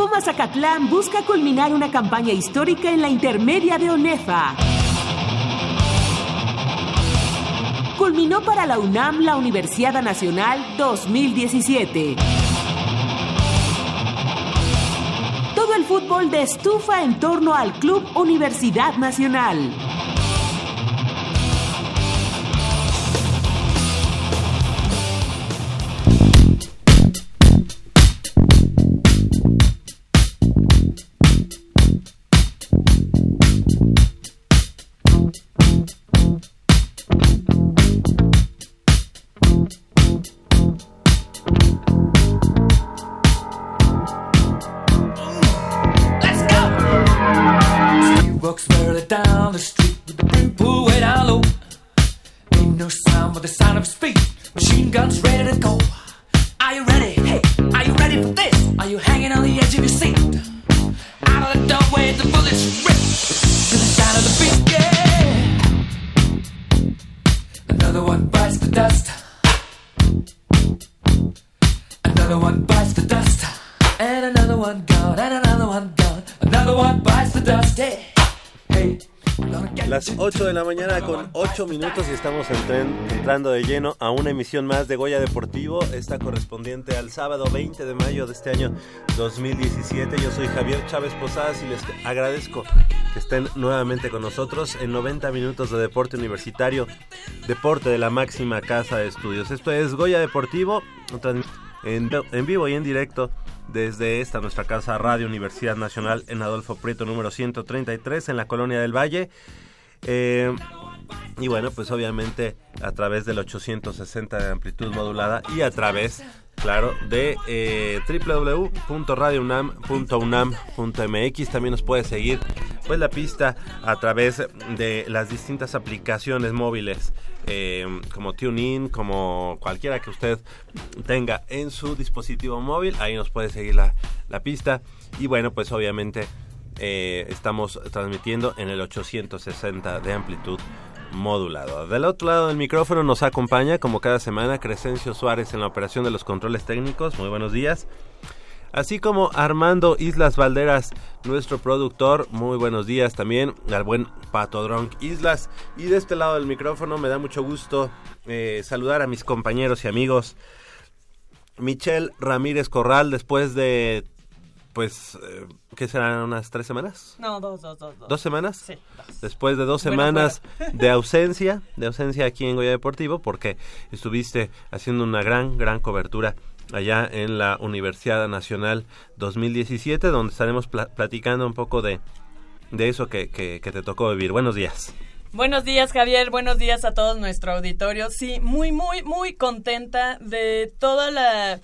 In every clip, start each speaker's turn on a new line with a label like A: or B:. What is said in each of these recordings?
A: Pumas Zacatlán busca culminar una campaña histórica en la intermedia de ONEFA. Culminó para la UNAM la Universidad Nacional 2017. Todo el fútbol de estufa en torno al Club Universidad Nacional.
B: 8 de la mañana con 8 minutos y estamos entrando de lleno a una emisión más de Goya Deportivo, esta correspondiente al sábado 20 de mayo de este año 2017. Yo soy Javier Chávez Posadas y les agradezco que estén nuevamente con nosotros en 90 minutos de deporte universitario, deporte de la máxima casa de estudios. Esto es Goya Deportivo, en, en vivo y en directo desde esta nuestra casa Radio Universidad Nacional en Adolfo Prieto número 133 en la Colonia del Valle. Eh, y bueno, pues obviamente a través del 860 de amplitud modulada y a través, claro, de eh, www.radiounam.unam.mx. También nos puede seguir pues la pista a través de las distintas aplicaciones móviles eh, como TuneIn, como cualquiera que usted tenga en su dispositivo móvil. Ahí nos puede seguir la, la pista. Y bueno, pues obviamente eh, estamos transmitiendo en el 860 de amplitud modulado. Del otro lado del micrófono nos acompaña, como cada semana, Crescencio Suárez en la operación de los controles técnicos. Muy buenos días. Así como Armando Islas Valderas, nuestro productor. Muy buenos días también al buen Pato Drunk Islas. Y de este lado del micrófono me da mucho gusto eh, saludar a mis compañeros y amigos. Michelle Ramírez Corral, después de pues, eh, ¿qué serán? ¿Unas tres semanas?
C: No, dos, dos, dos.
B: ¿Dos, semanas?
C: Sí,
B: Después de dos semanas de ausencia, de ausencia aquí en Goya Deportivo, porque estuviste haciendo una gran, gran cobertura allá en la Universidad Nacional 2017, donde estaremos platicando un poco de, de eso que, que, que te tocó vivir. Buenos días.
C: Buenos días, Javier. Buenos días a todos nuestro auditorio. Sí, muy, muy, muy contenta de toda la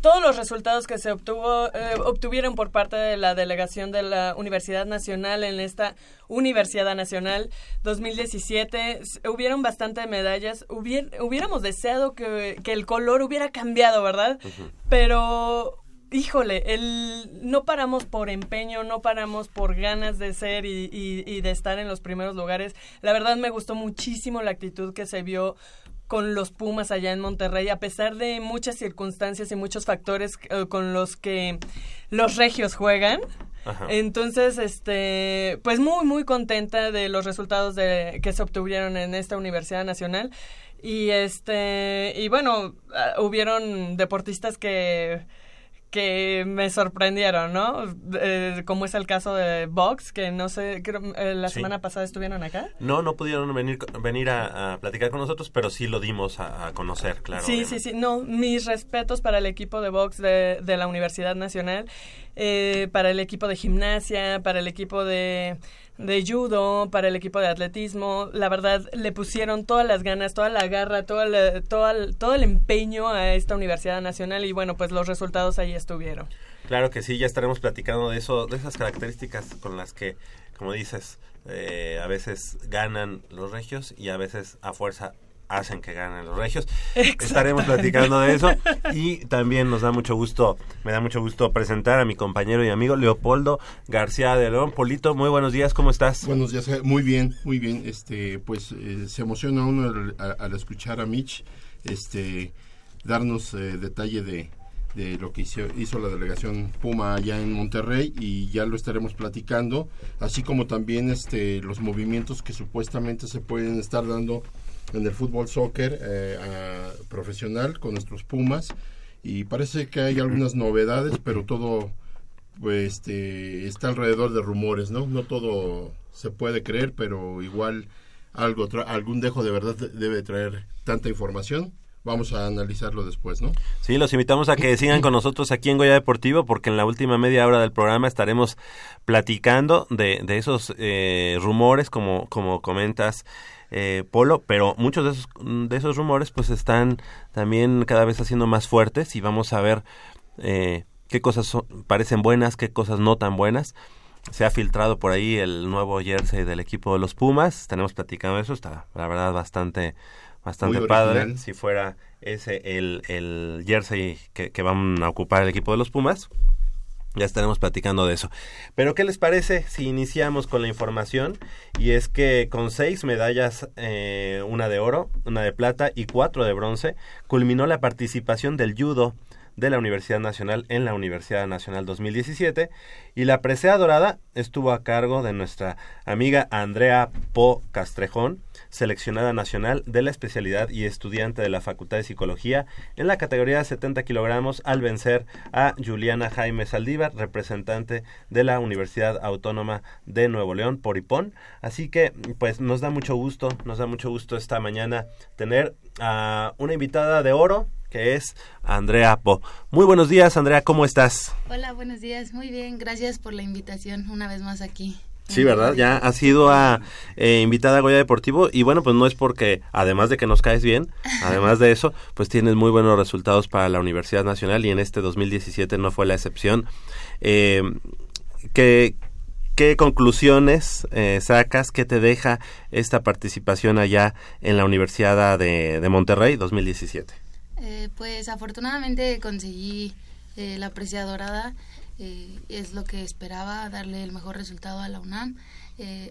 C: todos los resultados que se obtuvo, eh, obtuvieron por parte de la delegación de la Universidad Nacional en esta Universidad Nacional 2017, hubieron bastante medallas. hubiéramos deseado que, el color hubiera cambiado, ¿verdad? Pero híjole, el, no paramos por empeño, no paramos por ganas de ser y, y, de estar en los primeros lugares. La verdad me gustó muchísimo la actitud que se vio con los Pumas allá en Monterrey, a pesar de muchas circunstancias y muchos factores eh, con los que los regios juegan. Entonces, este, pues muy, muy contenta de los resultados de, que se obtuvieron en esta Universidad Nacional. Y este, y bueno, ah, hubieron deportistas que que me sorprendieron, ¿no? Eh, como es el caso de Vox, que no sé, creo, eh, la semana pasada estuvieron acá.
B: No, no pudieron venir, venir a, platicar con nosotros, pero sí lo dimos a, conocer, claro.
C: Sí, sí, sí. No, mis respetos para el equipo de Vox de, de la Universidad Nacional, eh, para el equipo de gimnasia, para el equipo de judo, para el equipo de atletismo. La verdad, le pusieron todas las ganas, toda la garra, todo el, todo el, todo el empeño a esta Universidad Nacional y bueno, pues los resultados ahí estuvieron.
B: Claro que sí, ya estaremos platicando de eso, de esas características con las que, como dices, eh, a veces ganan los regios y a veces a fuerza hacen que ganen los regios. Estaremos platicando de eso y también nos da mucho gusto, me da mucho gusto presentar a mi compañero y amigo Leopoldo García de León. Polito, muy buenos días, ¿cómo estás?
D: Buenos días, muy bien, muy bien. Este, pues eh, se emociona uno al, escuchar a Mitch, este, darnos eh, detalle de, de lo que hizo, hizo, la delegación Puma allá en Monterrey y ya lo estaremos platicando, así como también este los movimientos que supuestamente se pueden estar dando en el fútbol soccer eh, profesional con nuestros Pumas y parece que hay algunas novedades, pero todo pues, este, está alrededor de rumores, ¿no? No todo se puede creer, pero igual algo algún dejo de verdad debe traer tanta información. Vamos a analizarlo después, ¿no?
B: Sí, los invitamos a que sigan con nosotros aquí en Goya Deportivo porque en la última media hora del programa estaremos platicando de, de esos eh, rumores, como, como comentas, eh, Polo, pero muchos de esos, de esos rumores pues están también cada vez haciendo más fuertes y vamos a ver eh, qué cosas parecen buenas, qué cosas no tan buenas. Se ha filtrado por ahí el nuevo jersey del equipo de los Pumas, tenemos platicando eso, está la verdad bastante bastante padre. Si fuera ese el, el jersey que, que van a ocupar el equipo de los Pumas, ya estaremos platicando de eso. Pero ¿qué les parece si iniciamos con la información? Y es que con seis medallas, eh, una de oro, una de plata y cuatro de bronce, culminó la participación del judo de la Universidad Nacional en la Universidad Nacional 2017 y la presea dorada estuvo a cargo de nuestra amiga Andrea Po Castrejón, seleccionada nacional de la especialidad y estudiante de la Facultad de Psicología en la categoría de 70 kilogramos al vencer a Juliana Jaime Saldívar, representante de la Universidad Autónoma de Nuevo León, por Ipón. Así que pues nos da mucho gusto, nos da mucho gusto esta mañana tener a una invitada de oro que es Andrea Po. Muy buenos días, Andrea, ¿cómo estás?
E: Hola, buenos días, muy bien, gracias por la invitación una vez más aquí.
B: Sí, ¿verdad? Ya has sido a, eh, invitada a Goya Deportivo y bueno, pues no es porque, además de que nos caes bien, además de eso, pues tienes muy buenos resultados para la Universidad Nacional y en este 2017 no fue la excepción. Eh, ¿qué, ¿Qué conclusiones eh, sacas? ¿Qué te deja esta participación allá en la Universidad de, de Monterrey 2017?
E: Eh, pues afortunadamente conseguí eh, la precia dorada, eh, es lo que esperaba, darle el mejor resultado a la UNAM.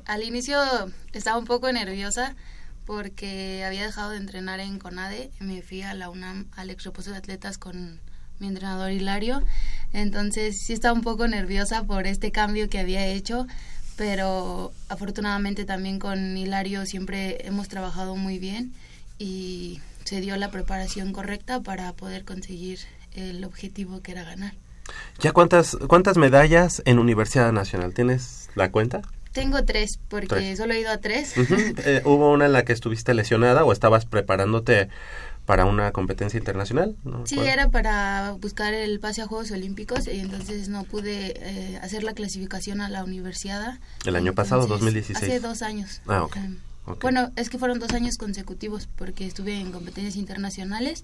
E: al inicio estaba un poco nerviosa porque había dejado de entrenar en CONADE, me fui a la UNAM al exreposo de atletas con mi entrenador Hilario, entonces sí estaba un poco nerviosa por este cambio que había hecho, pero afortunadamente también con Hilario siempre hemos trabajado muy bien y se dio la preparación correcta para poder conseguir el objetivo que era ganar.
B: ¿Ya cuántas, cuántas medallas en Universidad Nacional? ¿Tienes la cuenta?
E: Tengo tres, porque solo he ido a tres.
B: Eh, ¿Hubo una en la que estuviste lesionada o estabas preparándote para una competencia internacional?
E: sí, era para buscar el pase a Juegos Olímpicos y entonces no pude eh, hacer la clasificación a la universidad.
B: ¿El año pasado, 2016?
E: Hace dos años.
B: Ah, ok.
E: Em, bueno, es que fueron dos años consecutivos porque estuve en competencias internacionales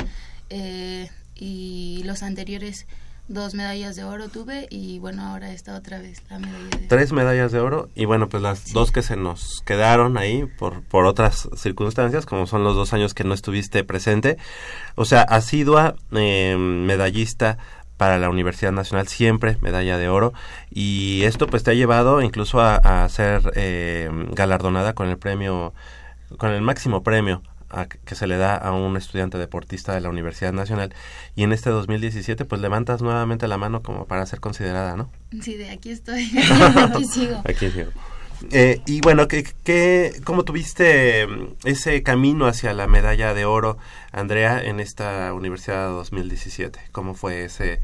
E: eh, y los anteriores dos medallas de oro tuve y bueno, ahora está otra vez la medalla de
B: Tres medallas de oro y bueno, pues las dos que se nos quedaron ahí por, por otras circunstancias, como son los dos años que no estuviste presente. O sea, asidua eh, medallista para la Universidad Nacional siempre medalla de oro. Y esto pues te ha llevado incluso a, ser eh, galardonada con el premio con el máximo premio que se le da a un estudiante deportista de la Universidad Nacional y en este 2017 pues levantas nuevamente la mano como para ser considerada, ¿no?
E: Sí, de aquí estoy, aquí sigo.
B: Aquí sigo. Eh, y bueno, ¿qué, qué, ¿cómo tuviste mm, ese camino hacia la medalla de oro, Andrea, en esta Universidad 2017? ¿Cómo fue ese,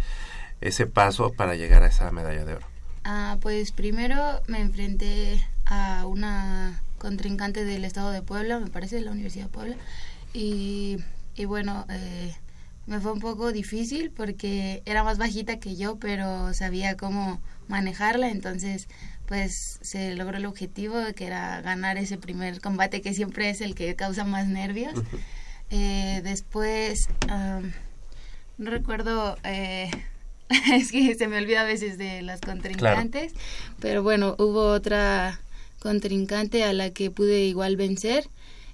B: ese paso para llegar a esa medalla de oro?
E: Ah, pues primero me enfrenté a una contrincante del estado de Puebla, me parece, de la Universidad de Puebla, y, y bueno, eh, me fue un poco difícil porque era más bajita que yo, pero sabía cómo manejarla, entonces pues se logró el objetivo que era ganar ese primer combate que siempre es el que causa más nervios. Eh, después, no recuerdo, eh, es que se me olvida a veces de las contrincantes, pero bueno, hubo otra contrincante a la que pude igual vencer.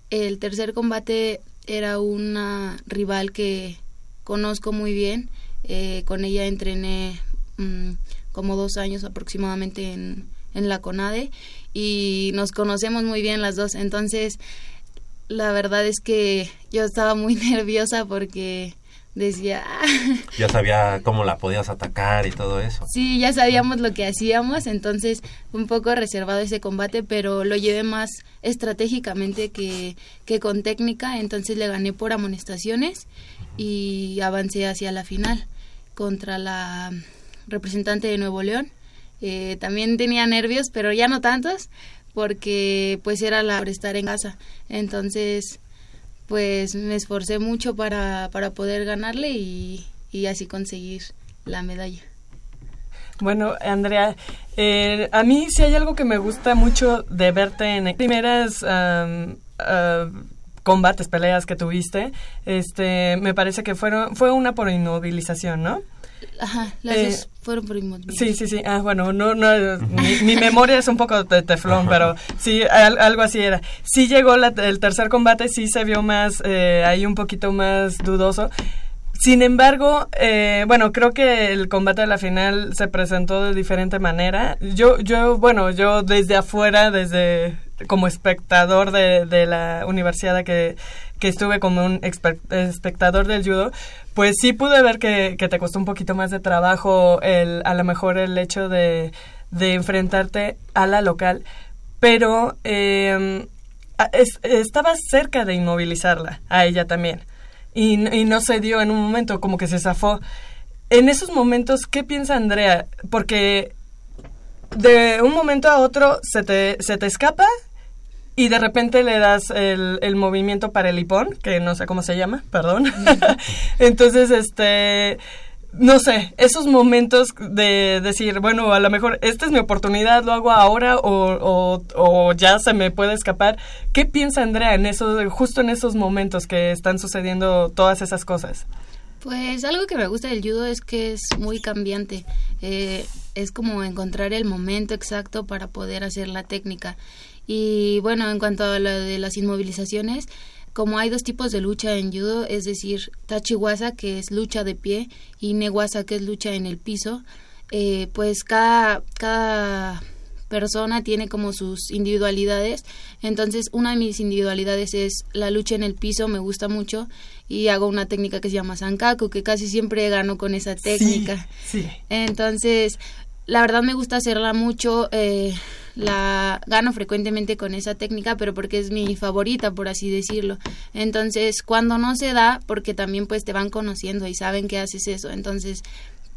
E: El tercer combate era una rival que conozco muy bien, eh, con ella entrené mm, como dos años aproximadamente en, en la CONADE y nos conocemos muy bien las dos, entonces la verdad es que yo estaba muy nerviosa porque decía...
B: ya sabía cómo la podías atacar y todo eso.
E: Sí, ya sabíamos lo que hacíamos, entonces un poco reservado ese combate, pero lo llevé más estratégicamente que, que con técnica, entonces le gané por amonestaciones y avancé hacia la final contra la representante de Nuevo León. Eh, también tenía nervios, pero ya no tantos, porque pues era la por estar en casa. Entonces, pues me esforcé mucho para, para poder ganarle y, y así conseguir la medalla.
C: Bueno, Andrea, eh, a mí sí hay algo que me gusta mucho de verte en primeras combates, peleas que tuviste. Este, me parece que fueron fue una por inmovilización, ¿no?
E: Ajá, las eh, dos fueron por
C: Sí, sí, sí. Ah, bueno, no, no, mi, memoria es un poco de teflón, pero sí, algo así era. Sí llegó el tercer combate, sí se vio más, eh, ahí un poquito más dudoso. Sin embargo, eh, bueno, creo que el combate de la final se presentó de diferente manera. Yo, yo, bueno, yo desde afuera, desde como espectador de, de la universidad que, que estuve como un espectador del judo, pues sí pude ver que, te costó un poquito más de trabajo el, a lo mejor el hecho de, de enfrentarte a la local, pero eh, estabas cerca de inmovilizarla, a ella también, y, y no se dio en un momento, como que se zafó. En esos momentos, ¿qué piensa Andrea? Porque de un momento a otro se te, se te escapa y de repente le das el, el movimiento para el hipón, que no sé cómo se llama, perdón. Entonces, este, no sé, esos momentos de decir, bueno, a lo mejor esta es mi oportunidad, lo hago ahora o, o, ya se me puede escapar. ¿Qué piensa Andrea en esos, justo en esos momentos que están sucediendo todas esas cosas?
E: Pues algo que me gusta del judo es que es muy cambiante. Eh, es como encontrar el momento exacto para poder hacer la técnica. Y bueno, en cuanto a lo de las inmovilizaciones, como hay dos tipos de lucha en judo, es decir, tachiwasa, que es lucha de pie, y newasa, que es lucha en el piso, eh, pues cada, cada persona tiene como sus individualidades. Entonces, una de mis individualidades es la lucha en el piso, me gusta mucho, y hago una técnica que se llama sankaku, que casi siempre gano con esa técnica.
C: Sí,
E: Entonces, la verdad me gusta hacerla mucho. Eh, la gano frecuentemente con esa técnica, pero porque es mi favorita, por así decirlo. Entonces, cuando no se da, porque también pues te van conociendo y saben que haces eso, entonces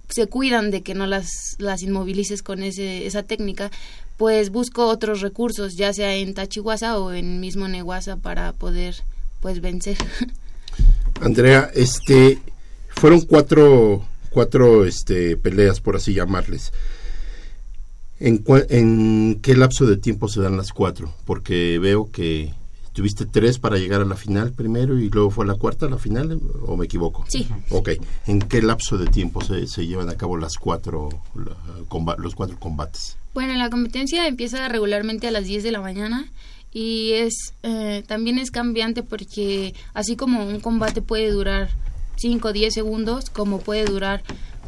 E: se cuidan de que no las, las inmovilices con ese, esa técnica, pues busco otros recursos, ya sea en Tachihuasa o en mismo Neguasa para poder pues vencer.
D: Andrea, este fueron cuatro cuatro este peleas por así llamarles. ¿En, qué lapso de tiempo se dan las cuatro? Porque veo que tuviste tres para llegar a la final primero y luego fue la cuarta la final, ¿o me equivoco?
E: Sí.
D: Ok. ¿En qué lapso de tiempo se, se llevan a cabo las cuatro, los cuatro combates?
E: Bueno, la competencia empieza regularmente a las 10 de la mañana y es eh, también es cambiante porque así como un combate puede durar 5 o 10 segundos, como puede durar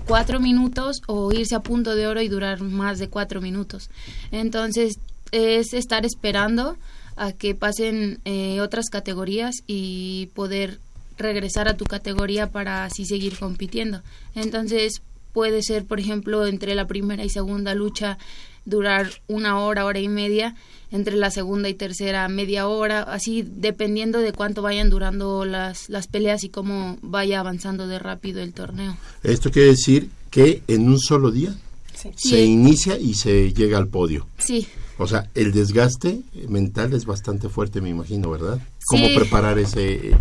E: cuatro minutos o irse a punto de oro y durar más de cuatro minutos. Entonces es estar esperando a que pasen eh, otras categorías y poder regresar a tu categoría para así seguir compitiendo. Entonces puede ser, por ejemplo, entre la primera y segunda lucha durar una hora, hora y media, entre la segunda y tercera media hora, así dependiendo de cuánto vayan durando las, las peleas y cómo vaya avanzando de rápido el torneo.
D: Esto quiere decir que en un solo día se inicia y se llega al podio.
E: Sí.
D: O sea, el desgaste mental es bastante fuerte, me imagino, ¿verdad? ¿Cómo preparar ese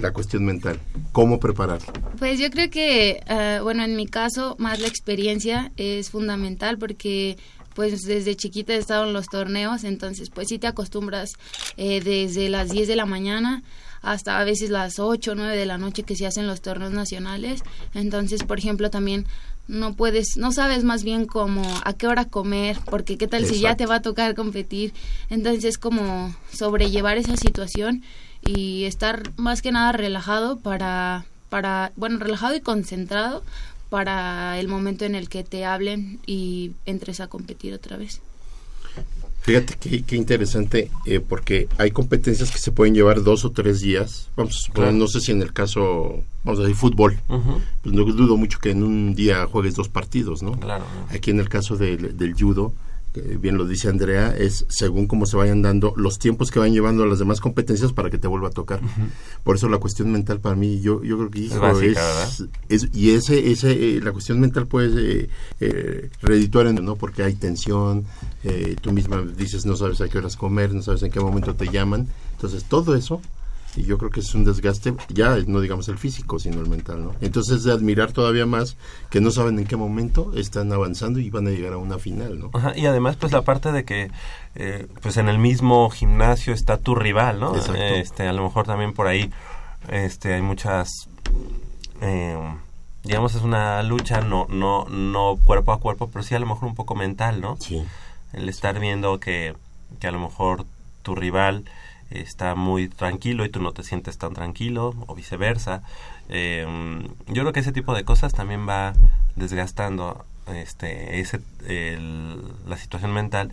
D: la cuestión mental? ¿Cómo preparar?
E: Pues yo creo que, eh, bueno, en mi caso, más la experiencia es fundamental porque pues desde chiquita he estado en los torneos, entonces pues sí te acostumbras eh, desde las 10 de la mañana hasta a veces las 8 o 9 de la noche que se hacen los torneos nacionales. Entonces, por ejemplo, también no puedes, no sabes más bien como a qué hora comer, porque qué tal si ya te va a tocar competir. Entonces es como sobrellevar esa situación y estar más que nada relajado para, para, bueno, relajado y concentrado para el momento en el que te hablen y entres a competir otra vez.
D: Fíjate qué, interesante, eh, porque hay competencias que se pueden llevar dos o tres días. Vamos no sé si en el caso, vamos a decir, fútbol. pues no dudo mucho que en un día juegues dos partidos, ¿no?
B: Claro.
D: Aquí en el caso del judo, bien lo dice Andrea, es según cómo se vayan dando los tiempos que van llevando las demás competencias para que te vuelva a tocar. Por eso la cuestión mental para mí, yo, yo creo que es, es, y ese, ese, eh, la cuestión mental puede eh, eh, redituar, ¿no? Porque hay tensión, eh, tú misma dices no sabes a qué horas comer, no sabes en qué momento te llaman, entonces todo eso y yo creo que es un desgaste ya no digamos el físico sino el mental no entonces es de admirar todavía más que no saben en qué momento están avanzando y van a llegar a una final no
B: y además pues la parte de que eh, pues en el mismo gimnasio está tu rival no este a lo mejor también por ahí este hay muchas eh, digamos es una lucha no no no cuerpo a cuerpo pero sí a lo mejor un poco mental no
D: sí.
B: El estar viendo que que a lo mejor tu rival está muy tranquilo y tú no te sientes tan tranquilo o viceversa. Eh, yo creo que ese tipo de cosas también va desgastando este ese la situación mental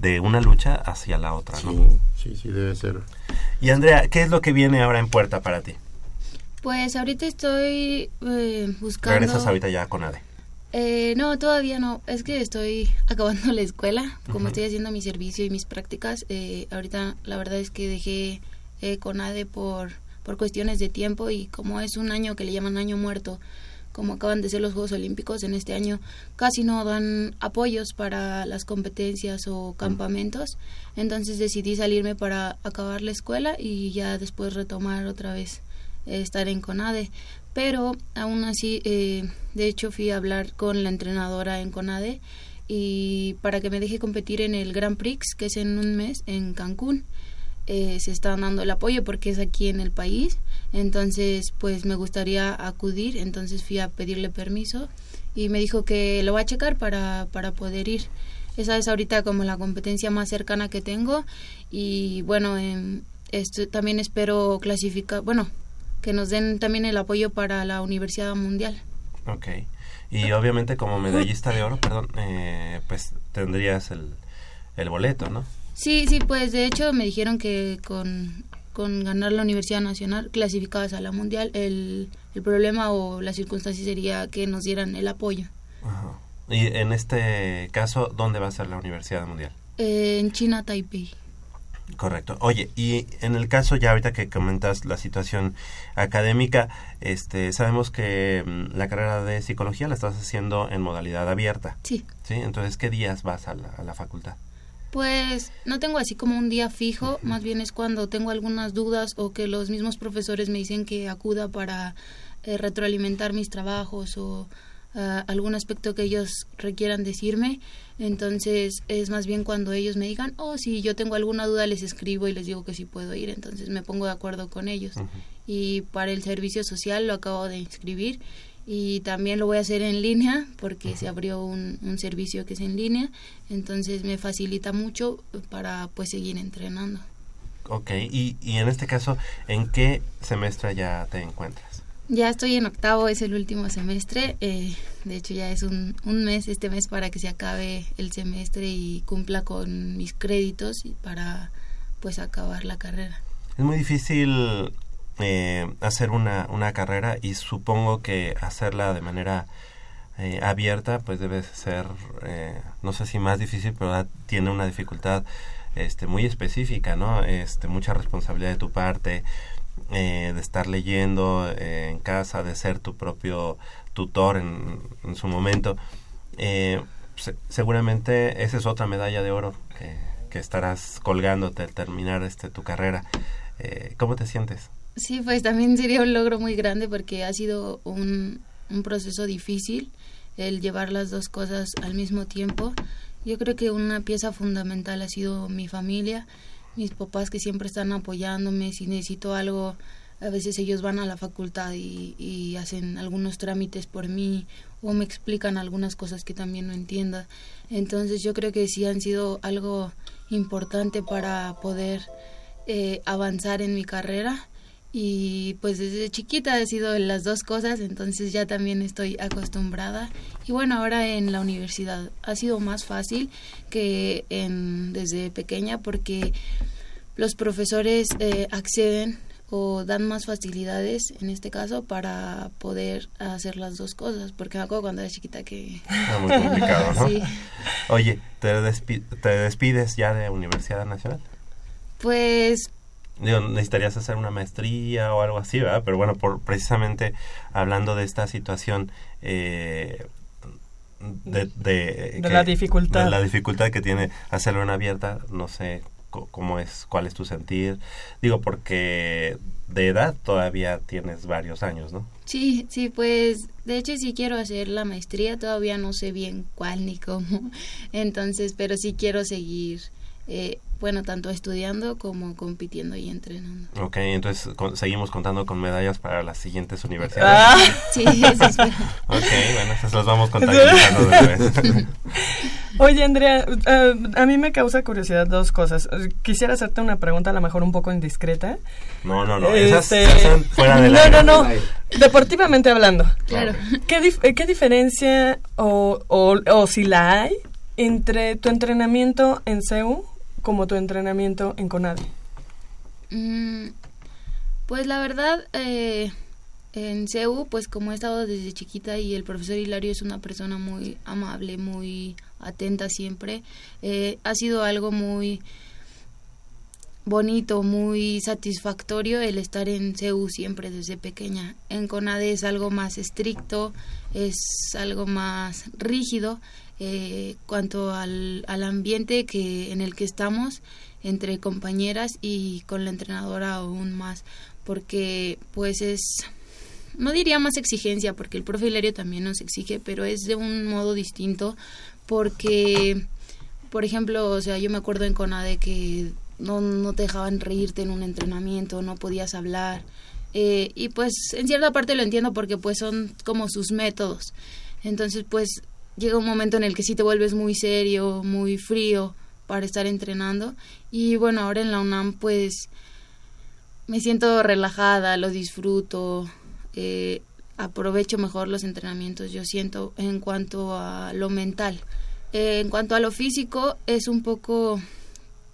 B: de una lucha hacia la otra,
D: sí, Sí, sí, debe ser.
B: Y Andrea, ¿qué es lo que viene ahora en puerta para ti?
E: Pues ahorita estoy eh, buscando...
B: Regresas ahorita ya con ADE.
E: Eh, no, todavía no. Es que estoy acabando la escuela, como estoy haciendo mi servicio y mis prácticas. Eh, ahorita la verdad es que dejé eh, CONADE por, por cuestiones de tiempo y como es un año que le llaman año muerto, como acaban de ser los Juegos Olímpicos en este año, casi no dan apoyos para las competencias o campamentos. Entonces decidí salirme para acabar la escuela y ya después retomar otra vez eh, estar en CONADE pero aún así, eh, de hecho fui a hablar con la entrenadora en CONADE y para que me deje competir en el Grand Prix, que es en un mes en Cancún. Eh, se está dando el apoyo porque es aquí en el país, entonces pues me gustaría acudir, entonces fui a pedirle permiso y me dijo que lo va a checar para, para poder ir. Esa es ahorita como la competencia más cercana que tengo y bueno, eh, esto, también espero clasificar, bueno, que nos den también el apoyo para la Universidad Mundial.
B: Ok. Y obviamente como medallista de oro, perdón, eh, pues tendrías el, el boleto, ¿no?
E: Sí, sí, pues de hecho me dijeron que con, con ganar la Universidad Nacional clasificadas a la Mundial, el, el problema o la circunstancia sería que nos dieran el apoyo.
B: Ajá. Y en este caso, ¿dónde va a ser la Universidad Mundial?
E: Eh, en China, Taipei.
B: Correcto. Oye, y en el caso ya ahorita que comentas la situación académica, este, sabemos que mm, la carrera de psicología la estás haciendo en modalidad abierta.
E: Sí.
B: Sí, entonces, ¿qué días vas a la, facultad?
E: Pues no tengo así como un día fijo, más bien es cuando tengo algunas dudas o que los mismos profesores me dicen que acuda para eh, retroalimentar mis trabajos o algún aspecto que ellos requieran decirme. Entonces es más bien cuando ellos me digan, oh, si yo tengo alguna duda les escribo y les digo que sí puedo ir. Entonces me pongo de acuerdo con ellos. Y para el servicio social lo acabo de inscribir y también lo voy a hacer en línea porque se abrió un, un, servicio que es en línea. Entonces me facilita mucho para pues seguir entrenando.
B: Ok, y, y en este caso, ¿en qué semestre ya te encuentras?
E: Ya estoy en octavo, es el último semestre. Eh, de hecho, ya es un, un, mes, este mes, para que se acabe el semestre y cumpla con mis créditos y para pues acabar la carrera.
B: Es muy difícil eh, hacer una, una carrera y supongo que hacerla de manera eh, abierta pues debe ser, no sé si más difícil, pero tiene una dificultad este, muy específica, ¿no? Este, mucha responsabilidad de tu parte eh, de estar leyendo eh, en casa, de ser tu propio tutor en, en su momento, eh, seguramente esa es otra medalla de oro que, que estarás colgándote al terminar este, tu carrera. ¿Cómo te sientes?
E: Sí, pues también sería un logro muy grande porque ha sido un, un proceso difícil el llevar las dos cosas al mismo tiempo. Yo creo que una pieza fundamental ha sido mi familia mis papás que siempre están apoyándome, si necesito algo, a veces ellos van a la facultad y, y hacen algunos trámites por mí o me explican algunas cosas que también no entienda. Entonces yo creo que sí han sido algo importante para poder eh, avanzar en mi carrera y pues desde chiquita he sido las dos cosas, entonces ya también estoy acostumbrada. Y bueno, ahora en la universidad ha sido más fácil que en, desde pequeña porque los profesores eh, acceden o dan más facilidades en este caso para poder hacer las dos cosas porque me acuerdo cuando era chiquita que
B: Era muy complicado, ¿no?
E: sí
B: Oye, ¿te, despi- ¿te despides ya de Universidad Nacional?
E: pues
B: Digo, necesitarías hacer una maestría o algo así, ¿verdad? Pero bueno, por precisamente hablando de esta situación eh, de, de,
C: De la dificultad.
B: de la dificultad que tiene hacerlo en abierta, no sé co- cómo es, cuál es tu sentir. Digo, porque de edad todavía tienes varios años, ¿no?
E: Sí, sí, pues de hecho sí quiero hacer la maestría, todavía no sé bien cuál ni cómo, entonces, pero sí quiero seguir, eh, bueno, tanto estudiando como compitiendo y entrenando.
B: Ok, entonces con- seguimos contando con medallas para las siguientes universidades.
C: Ah,
E: Sí, eso espero.
B: Ok, bueno, esas las vamos contabilizando después.
C: Oye, Andrea, eh, a mí me causa curiosidad dos cosas. Quisiera hacerte una pregunta a lo mejor un poco indiscreta.
B: No, no, no, esas
C: Este,
B: fuera del
C: No,
B: aire.
C: no, no. Deportivamente hablando.
E: Claro.
C: ¿Qué, dif- eh, qué diferencia o, o, o si la hay entre tu entrenamiento en CEU como tu entrenamiento en CONADE?
E: Mm, pues la verdad, eh, en CEU, pues como he estado desde chiquita y el profesor Hilario es una persona muy amable, muy atenta siempre, eh, ha sido algo muy bonito, muy satisfactorio el estar en CEU siempre desde pequeña. En CONADE es algo más estricto, es algo más rígido eh, cuanto al, al ambiente que en el que estamos entre compañeras y con la entrenadora aún más porque pues es no diría más exigencia porque el profe Hilario también nos exige pero es de un modo distinto porque por ejemplo o sea yo me acuerdo en Conade que no, no te dejaban reírte en un entrenamiento no podías hablar eh, y pues en cierta parte lo entiendo porque pues son como sus métodos. Entonces pues llega un momento en el que sí te vuelves muy serio muy frío para estar entrenando y bueno ahora en la UNAM pues me siento relajada, lo disfruto, eh, aprovecho mejor los entrenamientos, yo siento, en cuanto a lo mental. Eh, en cuanto a lo físico, es un poco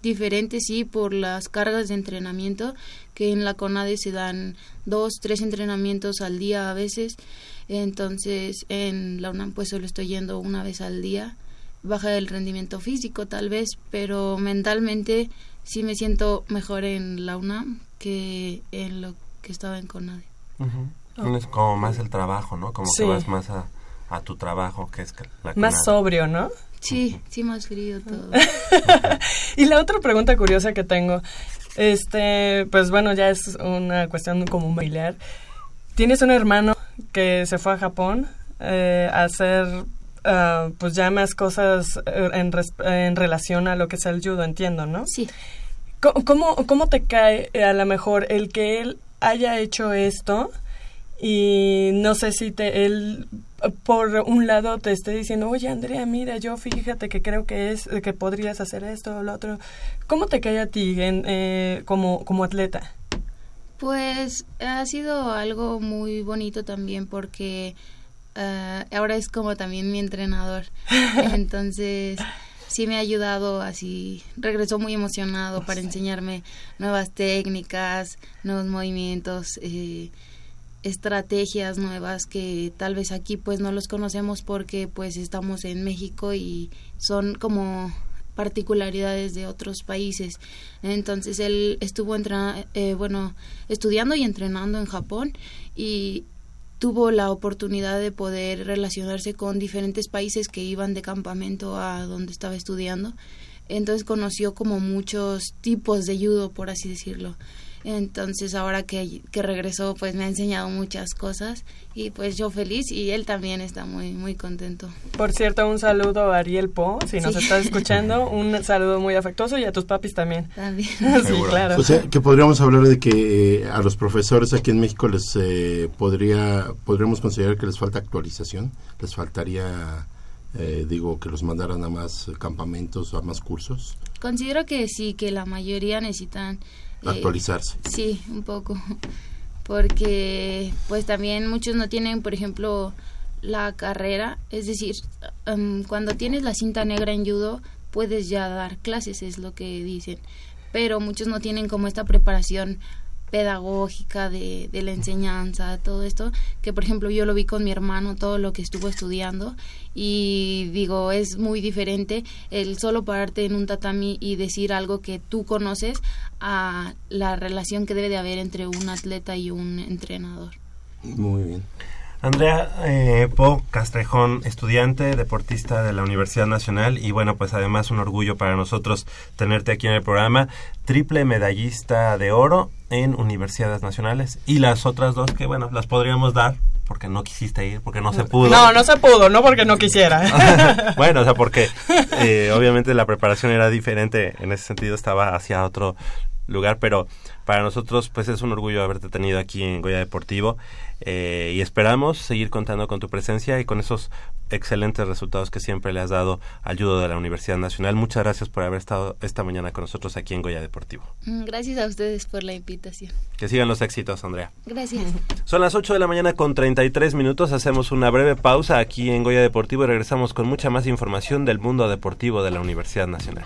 E: diferente, sí, por las cargas de entrenamiento, que en la CONADE se dan dos, tres entrenamientos al día a veces, entonces en la UNAM pues solo estoy yendo una vez al día, baja el rendimiento físico tal vez, pero mentalmente sí me siento mejor en la UNAM que en lo que estaba en CONADE.
B: Ujú. Es como más el trabajo, ¿no? Como
C: Sí.
B: que vas más a, a tu trabajo, que es la
C: Más
B: CONADE.
C: sobrio, ¿no?
E: Sí, sí más frío todo.
C: Y la otra pregunta curiosa que tengo, este, pues bueno, ya es una cuestión como un familiar. Tienes un hermano que se fue a Japón eh, a hacer, ah, pues ya más cosas eh, en, en relación a lo que es el judo, entiendo, ¿no?
E: Sí.
C: ¿Cómo, cómo, te cae eh, a lo mejor el que él haya hecho esto y no sé si te él por un lado te esté diciendo, oye Andrea, mira, yo fíjate que creo que es que podrías hacer esto o lo otro. ¿Cómo te cae a ti en, eh, como, como atleta?
E: Pues ha sido algo muy bonito también porque eh, ahora es como también mi entrenador. Entonces sí me ha ayudado así. Regresó muy emocionado para enseñarme nuevas técnicas, nuevos movimientos, eh, estrategias nuevas que tal vez aquí pues no los conocemos porque pues estamos en México y son como particularidades de otros países. Entonces él estuvo eh, bueno, estudiando y entrenando en Japón y tuvo la oportunidad de poder relacionarse con diferentes países que iban de campamento a donde estaba estudiando. Entonces conoció como muchos tipos de judo, por así decirlo. Entonces ahora que, que regresó pues me ha enseñado muchas cosas y pues yo feliz y él también está muy muy contento.
C: Por cierto, un saludo a Ariel Po, si nos
E: Sí.
C: estás escuchando, un saludo muy afectuoso y a tus papis también.
E: También.
C: sí, claro.
D: O sea, que podríamos hablar de que eh, a los profesores aquí en México les eh, podría podríamos considerar que les falta actualización, les faltaría eh, digo que los mandaran a más campamentos, a más cursos,
E: Considero que sí, que la mayoría necesitan eh,
D: actualizarse.
E: Sí, un poco. Porque pues también muchos no tienen, por ejemplo, la carrera. Es decir, cuando tienes la cinta negra en judo, puedes ya dar clases, es lo que dicen. Pero muchos no tienen como esta preparación pedagógica de, de la enseñanza, todo esto, que por ejemplo yo lo vi con mi hermano, todo lo que estuvo estudiando y digo, es muy diferente el solo pararte en un tatami y decir algo que tú conoces a la relación que debe de haber entre un atleta y un entrenador.
D: Muy bien.
B: Andrea eh, Po Castrejón, estudiante, deportista de la Universidad Nacional y bueno, pues además un orgullo para nosotros tenerte aquí en el programa, triple medallista de oro en universidades nacionales y las otras dos que bueno, las podríamos dar porque no quisiste ir, porque no se pudo.
C: No, no se pudo, no porque no quisiera.
B: bueno, o sea, porque eh, obviamente la preparación era diferente, en ese sentido estaba hacia otro lugar, pero para nosotros pues es un orgullo haberte tenido aquí en Goya Deportivo eh, y esperamos seguir contando con tu presencia y con esos excelentes resultados que siempre le has dado al judo de la Universidad Nacional. Muchas gracias por haber estado esta mañana con nosotros aquí en Goya Deportivo.
E: Mm, Gracias a ustedes por la invitación.
B: Que sigan los éxitos, Andrea.
E: Gracias.
B: Son las 8 de la mañana con 33 minutos. Hacemos una breve pausa aquí en Goya Deportivo y regresamos con mucha más información del mundo deportivo de la Universidad Nacional.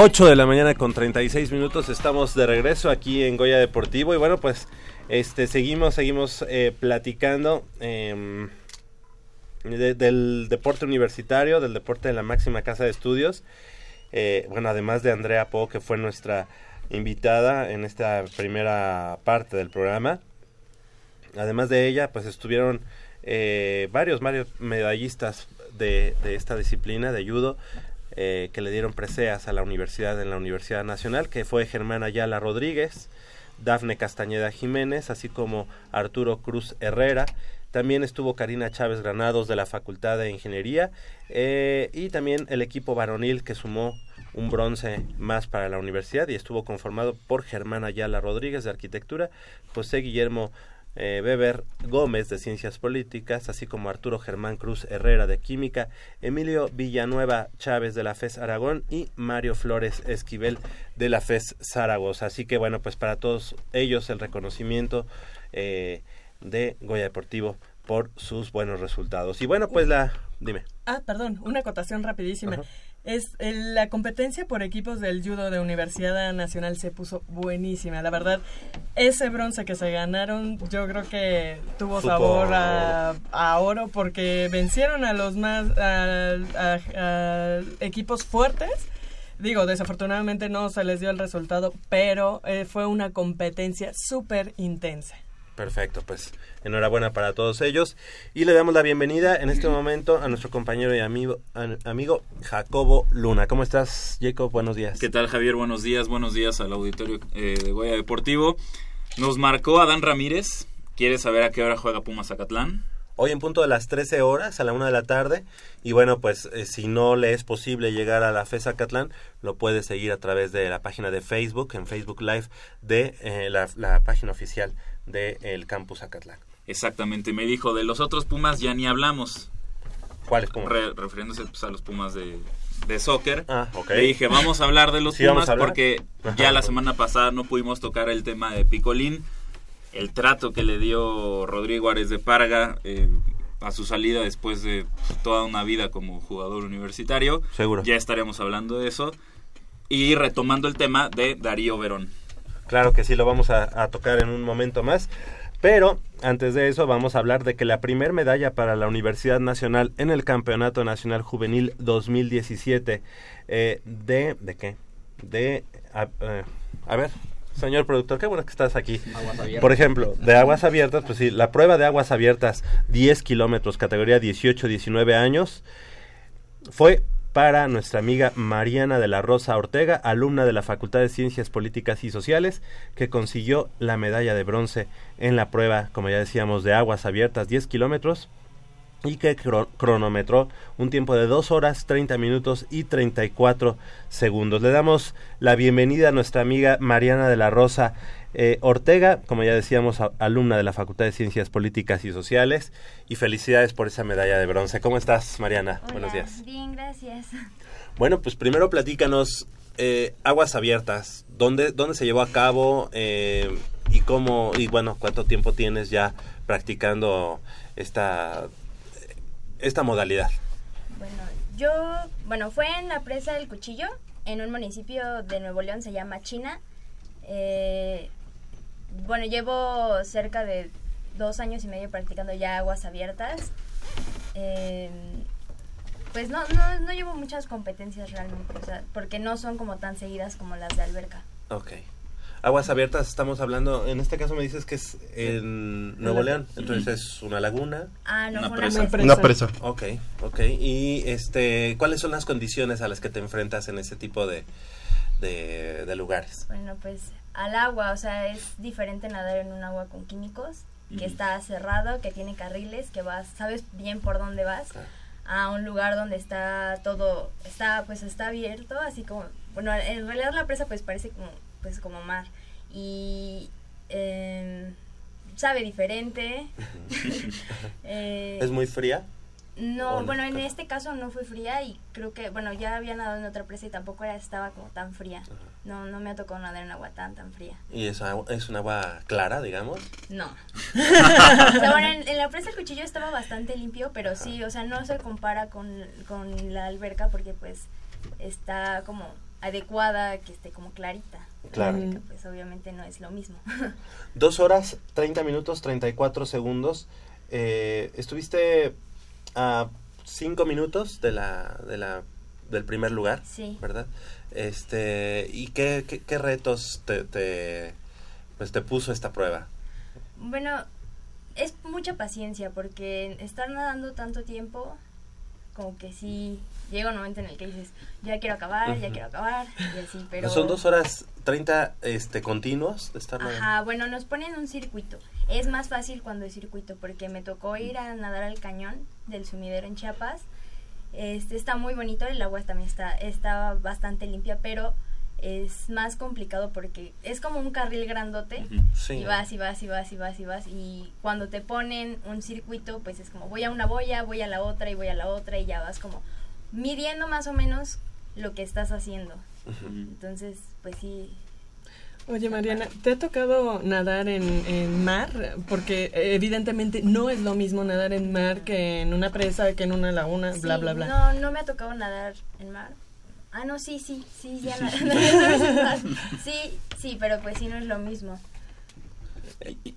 B: 8 de la mañana con 36 minutos. Estamos de regreso aquí en Goya Deportivo. Y bueno, pues este seguimos, seguimos eh, platicando de- del deporte universitario, del deporte de la máxima casa de estudios. Eh, bueno, además de Andrea Po, que fue nuestra invitada en esta primera parte del programa. Además de ella, pues estuvieron eh, varios, varios medallistas de, de esta disciplina de judo eh, que le dieron preseas a la universidad en la Universidad Nacional, que fue Germán Ayala Rodríguez, Dafne Castañeda Jiménez, así como Arturo Cruz Herrera. También estuvo Karina Chávez Granados de la Facultad de Ingeniería eh, y también el equipo varonil que sumó un bronce más para la universidad y estuvo conformado por Germán Ayala Rodríguez de Arquitectura, José Guillermo eh, Weber Gómez de Ciencias Políticas, así como Arturo Germán Cruz Herrera de Química, Emilio Villanueva Chávez de la FES Aragón y Mario Flores Esquivel de la FES Zaragoza. Así que bueno, pues para todos ellos el reconocimiento eh, de Goya Deportivo por sus buenos resultados. Y bueno, pues la... Dime.
C: Ah, perdón, una acotación rapidísima. Es el- la competencia por equipos del judo de Universidad Nacional se puso buenísima. La verdad, ese bronce que se ganaron, yo creo que tuvo
B: Supo-
C: sabor a, a oro porque vencieron a los más a- a- a equipos fuertes. Digo, desafortunadamente no se les dio el resultado, pero eh, fue una competencia súper intensa.
B: Perfecto, pues enhorabuena para todos ellos. Y le damos la bienvenida en este momento a nuestro compañero y amigo, amigo Jacobo Luna. ¿Cómo estás, Jacob? Buenos días.
F: ¿Qué tal, Javier? Buenos días, buenos días al auditorio eh, de Goya Deportivo. Nos marcó Adán Ramírez. ¿Quiere saber a qué hora juega Pumas Zacatlán?
B: Hoy en punto de las 13 horas, a la una de la tarde. Y bueno, pues eh, si no le es posible llegar a la FESA Catlán, lo puede seguir a través de la página de Facebook, en Facebook Live, de eh, la, la página oficial del Campus Acatlán.
F: Exactamente, me dijo, de los otros Pumas ya ni hablamos.
B: ¿Cuáles Pumas?
F: Re- refiriéndose pues, a los Pumas de, de soccer.
B: Ah, ok.
F: Le dije, vamos a hablar de los
B: Sí,
F: Pumas porque
B: Ajá.
F: ya la semana pasada no pudimos tocar el tema de Picolín, el trato que le dio Rodrigo Ares de Parga eh, a su salida después de toda una vida como jugador universitario.
B: Seguro.
F: Ya estaremos hablando de eso. Y retomando el tema de Darío Verón.
B: Claro que sí, lo vamos a, a tocar en un momento más. Pero antes de eso vamos a hablar de que la primer medalla para la Universidad Nacional en el Campeonato Nacional Juvenil 2017 eh, de... ¿De qué? De... A, eh, a ver, señor productor, qué bueno que estás aquí. Por ejemplo, de aguas abiertas, pues sí, la prueba de aguas abiertas 10 kilómetros, categoría 18-19 años, fue para nuestra amiga Mariana de la Rosa Ortega, alumna de la Facultad de Ciencias Políticas y Sociales, que consiguió la medalla de bronce en la prueba, como ya decíamos, de aguas abiertas 10 kilómetros y que cro- cronometró un tiempo de 2 horas 30 minutos y 34 segundos. Le damos la bienvenida a nuestra amiga Mariana de la Rosa eh, Ortega, como ya decíamos, a- alumna de la Facultad de Ciencias Políticas y Sociales, y felicidades por esa medalla de bronce. ¿Cómo estás, Mariana? Buenos días.
G: Bien, gracias.
B: Bueno, pues primero platícanos eh, aguas abiertas. ¿Dónde, ¿Dónde se llevó a cabo eh, y cómo, y bueno, cuánto tiempo tienes ya practicando esta, esta modalidad?
G: Bueno, yo, bueno, fue en la presa del Cuchillo, en un municipio de Nuevo León, se llama China. Eh, bueno, llevo cerca de dos años y medio practicando ya aguas abiertas. Eh, pues no, no, no llevo muchas competencias realmente, o sea, porque no son como tan seguidas como las de alberca.
B: Ok. Aguas abiertas, estamos hablando, en este caso me dices que es en Nuevo León, entonces es una laguna.
G: Ah, no,
F: Una
G: fue
F: presa.
G: una presa.
D: Una presa.
B: Ok, ok. Y este, ¿cuáles son las condiciones a las que te enfrentas en ese tipo de, de, de lugares?
G: Bueno, pues al agua, o sea, es diferente nadar en un agua con químicos, que está cerrado, que tiene carriles, que vas, sabes bien por dónde vas,
B: Claro.
G: a un lugar donde está todo, está, pues está abierto, así como, bueno, en realidad la presa pues parece como, pues como mar, y em, sabe diferente. Eh,
B: ¿Es muy fría?
G: No, bueno, en este caso no fue fría y creo que, bueno, ya había nadado en otra presa y tampoco era, estaba como tan fría. No, no me ha tocado nadar en agua tan, tan fría.
B: ¿Y es, es un agua clara, digamos?
G: No. o sea, bueno, en, en la presa el cuchillo estaba bastante limpio, pero sí, o sea, no se compara con, con la alberca porque pues está como adecuada, que esté como clarita.
B: Claro.
G: Porque, pues obviamente no es lo mismo.
B: Dos horas, 30 minutos, 34 segundos. Eh, estuviste a cinco minutos de la, de la, del primer lugar,
G: Sí.
B: ¿verdad? Este, ¿y qué, qué, qué retos te, te, pues te puso esta prueba?
G: Bueno, es mucha paciencia porque estar nadando tanto tiempo, como que sí, llega un momento en el que dices, ya quiero acabar, ya quiero acabar, y así, pero...
B: Son dos horas 30 este, continuos de estar?
G: Ajá, bueno, nos ponen un circuito. Es más fácil cuando es circuito porque me tocó ir a nadar al cañón del sumidero en Chiapas. Este está muy bonito, el agua también está está bastante limpia, pero es más complicado porque es como un carril grandote
B: Sí.
G: y vas y vas y vas y vas y vas y cuando te ponen un circuito pues es como voy a una boya, voy a la otra y voy a la otra y ya vas como midiendo más o menos lo que estás haciendo. Entonces, pues sí,
C: Oye, Mariana, ¿te ha tocado nadar en, en mar? Porque eh, evidentemente no es lo mismo nadar en mar que en una presa, que en una laguna, bla,
G: Sí,
C: bla, bla.
G: No, no me ha tocado nadar en mar. Ah, no, sí, sí, sí, ya na- ya sabes nadar. Sí, sí, pero pues sí no es lo mismo.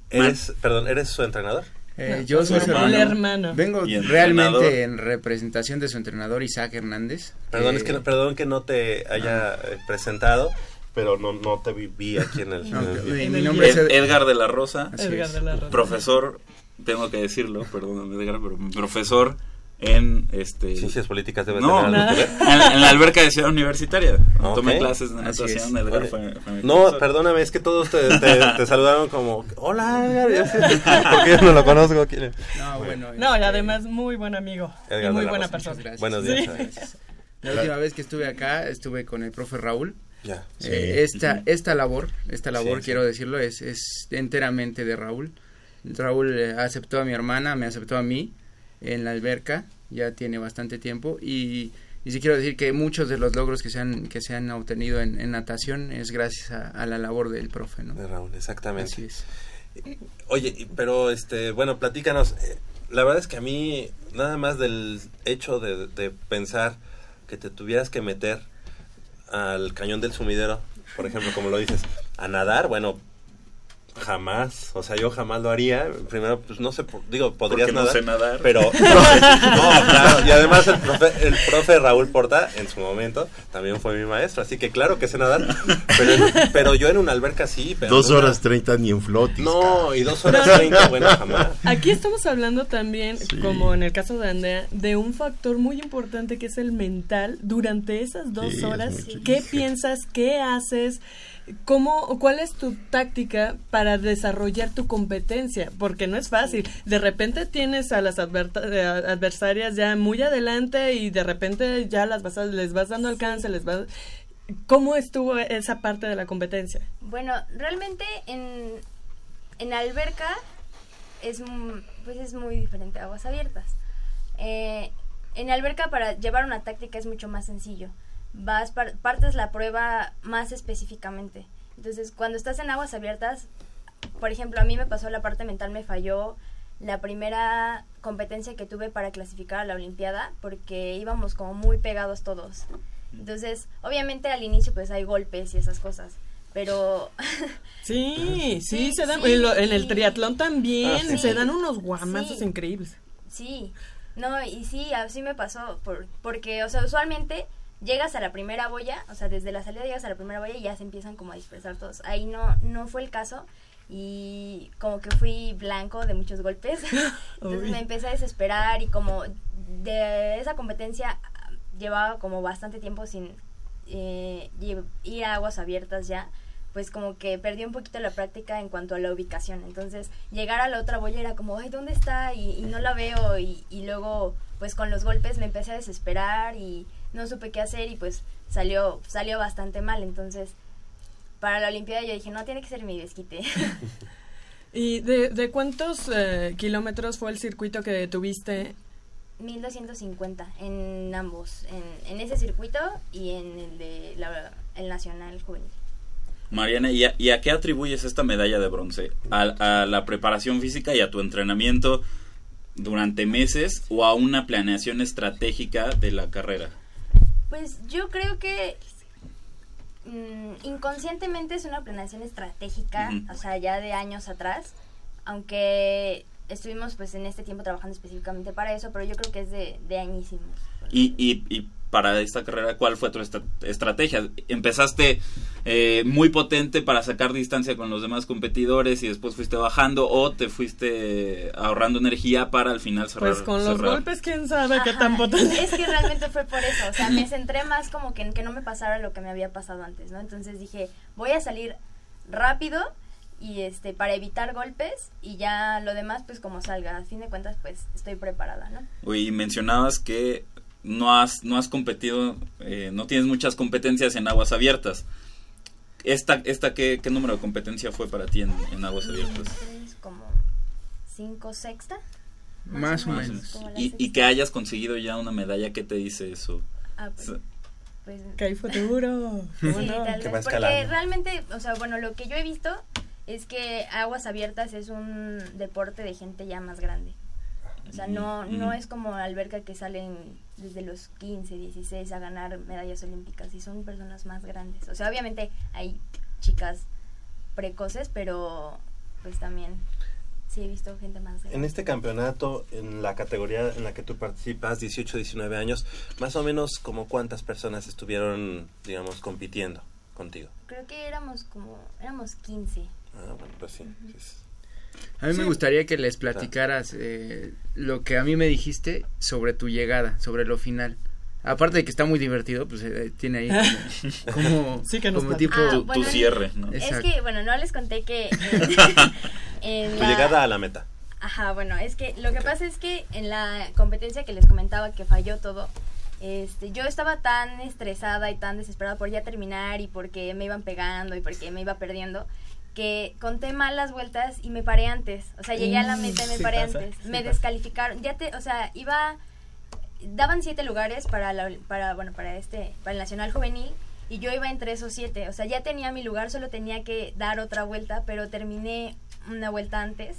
B: ¿Eres, perdón, ¿eres su entrenador?
H: Eh,
C: No,
H: yo soy
C: su hermano.
H: Vengo realmente en representación de su entrenador Isaac Hernández.
B: Perdón,
H: Eh,
B: es que, no- perdón que no te haya eh, presentado, pero no, no te vi, vi aquí en el...
H: No,
B: en el-
H: mi- nombre es
F: Ed-
H: Ed-
F: Edgar de la Rosa.
H: Edgar de la Rosa.
F: Profesor, tengo que decirlo, perdóname Edgar, pero profesor en este
B: Ciencias políticas debe
F: no,
B: tener algo que ver.
F: en, en la alberca de Ciudad Universitaria.
B: Ok.
F: Tomé clases de natación. Edgar
B: Oye,
F: fue, fue mi
B: No,
F: profesor.
B: perdóname, es que todos te, te- te saludaron como, hola, Edgar, porque yo no lo conozco. ¿quién es?
H: No, bueno.
C: No, y
H: este,
C: además muy buen amigo.
B: Edgar
C: y muy buena
B: Rosa,
C: persona.
B: gracias. Buenos días,
C: Sí.
B: gracias.
H: La última vez que estuve acá estuve con el profe Raúl.
B: Ya.
H: Eh,
B: Sí.
H: esta, esta labor, esta labor
B: Sí, sí.
H: quiero decirlo, es, es enteramente de Raúl. Raúl eh, aceptó a mi hermana, me aceptó a mí en la alberca, ya tiene bastante tiempo y, y sí quiero decir que muchos de los logros que se han, que se han obtenido en, en natación es gracias a, a la labor del profe, ¿no?
B: De Raúl, exactamente.
H: Así es.
B: Oye, pero este, bueno, platícanos. eh, La verdad es que a mí, nada más del hecho de, de pensar que te tuvieras que meter al cañón del sumidero, por ejemplo, como lo dices, a nadar, bueno, jamás, o sea, yo jamás lo haría. Primero, pues no sé, digo, podrías
F: Porque no
B: nadar,
F: sé nadar.
B: pero no, claro, y además el profe, el profe Raúl Porta en su momento también fue mi maestro, así que claro que sé nadar, pero, en- pero yo en una alberca sí, pero
D: Dos horas treinta ni en flotis.
B: No, y dos horas treinta, bueno, jamás.
C: Aquí estamos hablando también, como en el caso de Andrea, de un factor muy importante que es el mental durante esas dos
D: Sí, es
C: horas.
D: muy
C: ¿Qué piensas? ¿Qué haces? ¿Cómo, ¿Cuál es tu táctica para desarrollar tu competencia? Porque no es fácil. De repente tienes a las eh, adversarias ya muy adelante y de repente ya las vas a- les vas dando alcance, les vas... ¿Cómo estuvo esa parte de la competencia?
G: Bueno, realmente en, en alberca es, pues es muy diferente a aguas abiertas. Eh, en alberca para llevar una táctica es mucho más sencillo. Vas par- partes la prueba más específicamente. Entonces, cuando estás en aguas abiertas, por ejemplo, a mí me pasó la parte mental, me falló la primera competencia que tuve para clasificar a la Olimpiada porque íbamos como muy pegados todos. Entonces, obviamente al inicio pues hay golpes y esas cosas, pero
C: Sí, sí, se dan.
G: sí,
C: en, lo- en el triatlón también
G: Ah, sí.
C: se dan unos guamazos
G: Sí.
C: increíbles.
G: Sí, no, y sí, así me pasó, por, porque, o sea, usualmente llegas a la primera boya, o sea, desde la salida llegas a la primera boya y ya se empiezan como a dispersar todos. Ahí no, no fue el caso y como que fui blanco de muchos golpes, entonces
C: Uy.
G: me empecé a desesperar y como de esa competencia llevaba como bastante tiempo sin eh, ir a aguas abiertas ya pues como que perdí un poquito la práctica en cuanto a la ubicación. Entonces, llegar a la otra boya era como, ay, ¿dónde está? Y, y no la veo. Y, y luego, pues con los golpes me empecé a desesperar y no supe qué hacer y pues salió, salió bastante mal. Entonces, para la Olimpiada yo dije, no, tiene que ser mi desquite.
C: ¿Y de, de cuántos eh, kilómetros fue el circuito que tuviste?
G: 1250 en ambos, en, en ese circuito y en el de la, el Nacional Juvenil.
F: Mariana, ¿y a, y a qué atribuyes esta medalla de bronce? ¿A, a la preparación física y a tu entrenamiento durante meses o a una planeación estratégica de la carrera?
G: Pues yo creo que mm, inconscientemente es una planeación estratégica, o sea, ya de años atrás, aunque estuvimos pues en este tiempo trabajando específicamente para eso, pero yo creo que es de, de añísimos.
F: Y, y, y para esta carrera, ¿cuál fue tu estra- estrategia? ¿Empezaste eh, muy potente para sacar distancia con los demás competidores y después fuiste bajando o te fuiste ahorrando energía para al final cerrar?
C: Pues con los
F: cerrar?
C: golpes, quién sabe qué tan potente.
G: Es que realmente fue por eso, o sea, me centré más como que en que no me pasara lo que me había pasado antes, ¿no? Entonces dije, voy a salir rápido y este para evitar golpes y ya lo demás pues como salga, a fin de cuentas pues estoy preparada, ¿no?
F: Oye, y mencionabas que no has, no has competido, eh, no tienes muchas competencias en aguas abiertas. ¿Esta, esta qué, qué número de competencia fue para ti en, en aguas abiertas?
G: Como cinco sexta.
H: Más o
G: Más
H: menos.
G: como la
F: Y, que hayas conseguido ya una medalla, ¿qué te dice eso?
G: Ah, pues, pues,
C: Que hay futuro.
G: Sí,
C: Bueno,
G: tal vez, porque realmente, o sea, bueno, lo que yo he visto es que aguas abiertas es un deporte de gente ya más grande. O sea, no, no es como alberca que salen desde los 15, 16 a ganar medallas olímpicas y son personas más grandes. O sea, obviamente hay chicas precoces, pero pues también sí he visto gente más grande.
B: En este campeonato, en la categoría en la que tú participas, 18, 19 años, más o menos como cuántas personas estuvieron, digamos, compitiendo contigo.
G: Creo que éramos como, éramos 15.
B: Ah, bueno, pues sí. sí
H: A mí me gustaría que les platicaras eh, lo que a mí me dijiste sobre tu llegada, sobre lo final. Aparte de que está muy divertido, pues eh, tiene ahí como, como,
C: Sí, que nos
H: como
C: platica.
H: tipo...
G: Ah,
F: Tu, cierre, ¿no?
H: Exacto.
G: Es que, bueno, no les conté que... en
B: Tu
G: la-
B: llegada a la meta.
G: Ajá, bueno, es que lo que pasa es que en la competencia que les comentaba que falló todo, este, yo estaba tan estresada y tan desesperada por ya terminar y porque me iban pegando y porque me iba perdiendo que conté mal las vueltas y me paré antes. O sea, llegué a la meta y me
C: Sí
G: paré
C: pasa,
G: antes.
C: sí
G: me
C: pasa.
G: descalificaron. Ya te, o sea, iba daban siete lugares para la, para bueno para este para el nacional juvenil y yo iba entre esos siete o sea ya tenía mi lugar solo tenía que dar otra vuelta pero terminé una vuelta antes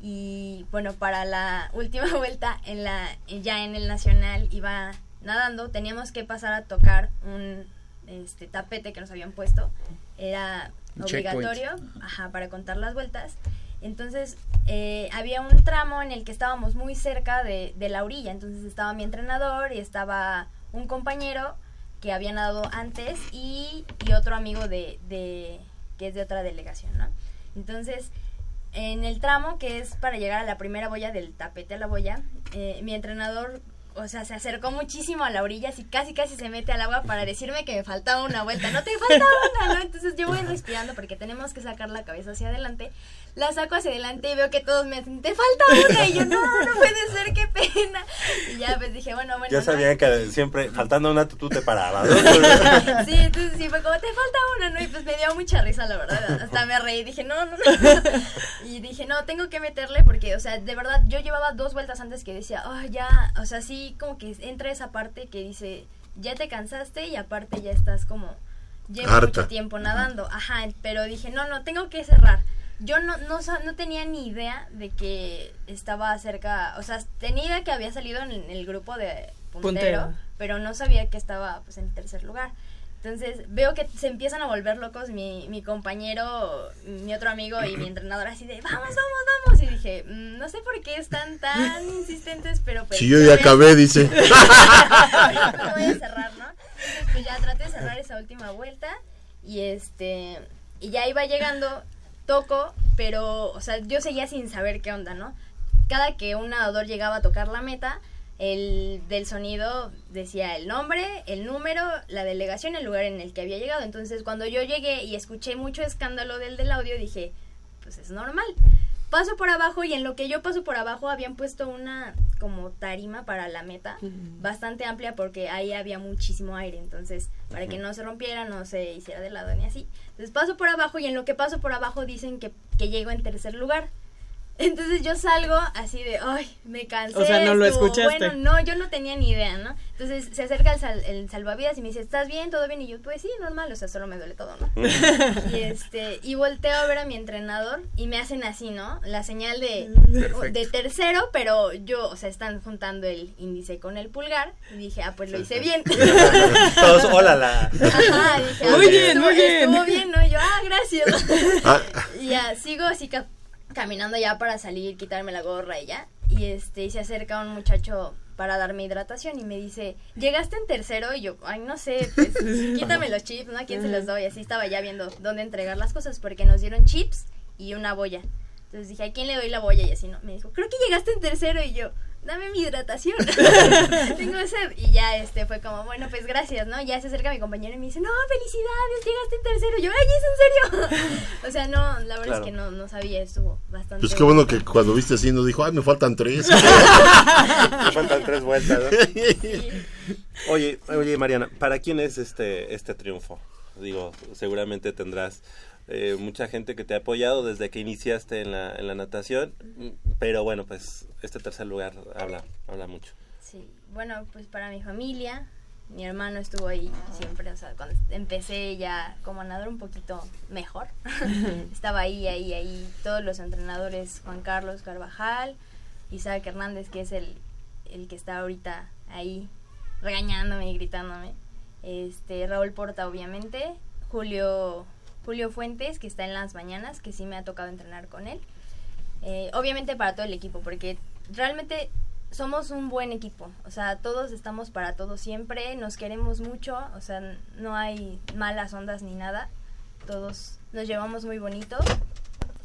G: y bueno para la última vuelta en la ya en el nacional iba nadando teníamos que pasar a tocar un este tapete que nos habían puesto era. Obligatorio ajá para contar las vueltas. Entonces eh, había un tramo en el que estábamos muy cerca de, de la orilla. Entonces estaba mi entrenador y estaba un compañero que había nadado antes y, y otro amigo de, de que es de otra delegación no entonces en el tramo que es para llegar a la primera boya del tapete a la boya, eh, mi entrenador, o sea, se acercó muchísimo a la orilla, así casi casi se mete al agua para decirme que me faltaba una vuelta. No te falta una, ¿no? Entonces yo voy respirando porque tenemos que sacar la cabeza hacia adelante. La saco hacia adelante y veo que todos me dicen, te falta una. Y yo, no, no puede ser, qué pena. Y ya pues dije, bueno, bueno.
B: Ya
G: no
B: sabían que siempre, faltando una, tú, tú te parabas. ¿no?
G: Sí, entonces sí, fue como, te falta una, ¿no? Y pues me dio mucha risa, la verdad. Hasta me reí, dije, no, no, no. Y dije, no, tengo que meterle porque, o sea, de verdad, yo llevaba dos vueltas antes que decía, oh, ya, o sea, sí, como que entra esa parte que dice, ya te cansaste y aparte ya estás como, llevo
D: Harta.
G: mucho tiempo nadando. Ajá, pero dije, no, no, tengo que cerrar. Yo no, no, no tenía ni idea de que estaba cerca, o sea, tenía idea que había salido en el grupo de puntero,
C: Puntero.
G: pero no sabía que estaba pues en tercer lugar. Entonces veo que se empiezan a volver locos mi, mi compañero, mi otro amigo y mi entrenador así de vamos, vamos, vamos. Y dije, "Mm, no sé por qué están tan insistentes, pero pues...
D: Si yo ya acabé, dice.
G: no voy a cerrar, ¿no? Entonces pues ya traté de cerrar esa última vuelta y este y ya iba llegando, toco, pero o sea, yo seguía sin saber qué onda, ¿no? Cada que un nadador llegaba a tocar la meta, el del sonido decía el nombre, el número, la delegación, el lugar en el que había llegado. Entonces, cuando yo llegué y escuché mucho escándalo del del audio, dije, pues es normal. Paso por abajo y en lo que yo paso por abajo habían puesto una como tarima para la meta, bastante amplia porque ahí había muchísimo aire, entonces para que no se rompiera, no se hiciera de lado ni así. Entonces paso por abajo y en lo que paso por abajo dicen que, que llego en tercer lugar. Entonces yo salgo así de, ay, me cansé.
C: O sea, no lo escuchaste.
G: Bueno, no, yo no tenía ni idea, ¿no? Entonces se acerca el, sal- el salvavidas y me dice, ¿estás bien? ¿Todo bien? Y yo, pues sí, normal, o sea, solo me duele todo, ¿no? y este, y volteo a ver a mi entrenador y me hacen así, ¿no? La señal de, de tercero, pero yo, o sea, están juntando el índice con el pulgar. Y dije, ah, pues lo hice bien.
B: Todos, hola, la.
G: Ajá, dije, ah,
C: Muy
G: pues,
C: bien,
G: estuvo,
C: muy bien.
G: Estuvo bien, ¿no? Y yo, ah, gracias.
D: Ah,
G: y ya, sigo así caminando ya para salir, quitarme la gorra y ya. Y este, y se acerca un muchacho para darme hidratación y me dice, ¿llegaste en tercero? Y yo, ay, no sé, pues, quítame los chips, ¿no? ¿A quién se los doy? Así estaba ya viendo dónde entregar las cosas porque nos dieron chips y una boya. Entonces dije, ¿a quién le doy la boya? Y así, ¿no? Me dijo, creo que llegaste en tercero y yo, dame mi hidratación. Tengo sed. Y ya este fue como, bueno, pues gracias, ¿no? Ya se acerca mi compañero y me dice, no, felicidades, llegaste en tercero. Yo, ay, ¿es en serio? o sea, no, la verdad
B: Claro.
G: es que no, no sabía, estuvo bastante.
D: pues qué bueno que cuando viste así no dijo, ay, me faltan tres.
B: Me faltan tres vueltas, ¿no? Oye, oye, Mariana, ¿para quién es este, este triunfo? Digo, seguramente tendrás eh, mucha gente que te ha apoyado desde que iniciaste en la, en la natación, pero bueno, pues este tercer lugar habla, habla mucho.
G: Sí, bueno, pues para mi familia, mi hermano estuvo ahí siempre, o sea, cuando empecé ya como a nadar un poquito mejor, estaba ahí, ahí, ahí, todos los entrenadores, Juan Carlos Carvajal, Isaac Hernández, que es el, el que está ahorita ahí regañándome y gritándome, este, Raúl Porta, obviamente, Julio, Julio Fuentes, que está en las mañanas, que sí me ha tocado entrenar con él, eh, obviamente para todo el equipo, porque realmente somos un buen equipo, o sea, todos estamos para todos siempre, nos queremos mucho, o sea, no hay malas ondas ni nada, todos nos llevamos muy bonito,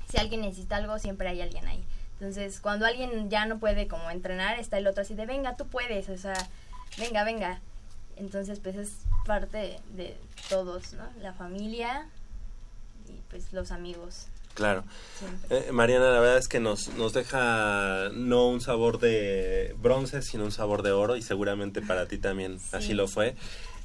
G: si alguien necesita algo, siempre hay alguien ahí. Entonces, cuando alguien ya no puede como entrenar, está el otro así de, venga, tú puedes, o sea, venga, venga. Entonces, pues es parte de todos, ¿no? La familia y pues los amigos.
B: Claro. Eh, Mariana, la verdad es que nos, nos deja no un sabor de bronce, sino un sabor de oro y seguramente para ti también así lo fue.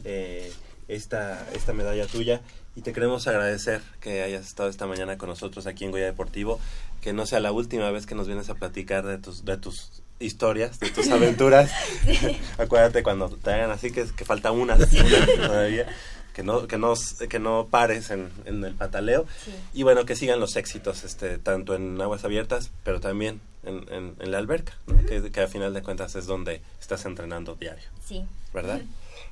B: Eh, esta, esta medalla tuya y te queremos agradecer que hayas estado esta mañana con nosotros aquí en Goya Deportivo, que no sea la última vez que nos vienes a platicar de tus, de tus historias, de tus aventuras. Acuérdate cuando te hagan así que, que falta una, una todavía. Que no, que no, que no pares en, en el pataleo
G: Sí.
B: y bueno, que sigan los éxitos, este, tanto en aguas abiertas, pero también en, en, en la alberca, ¿no? que, que a final de cuentas es donde estás entrenando diario,
G: Sí.
B: ¿verdad?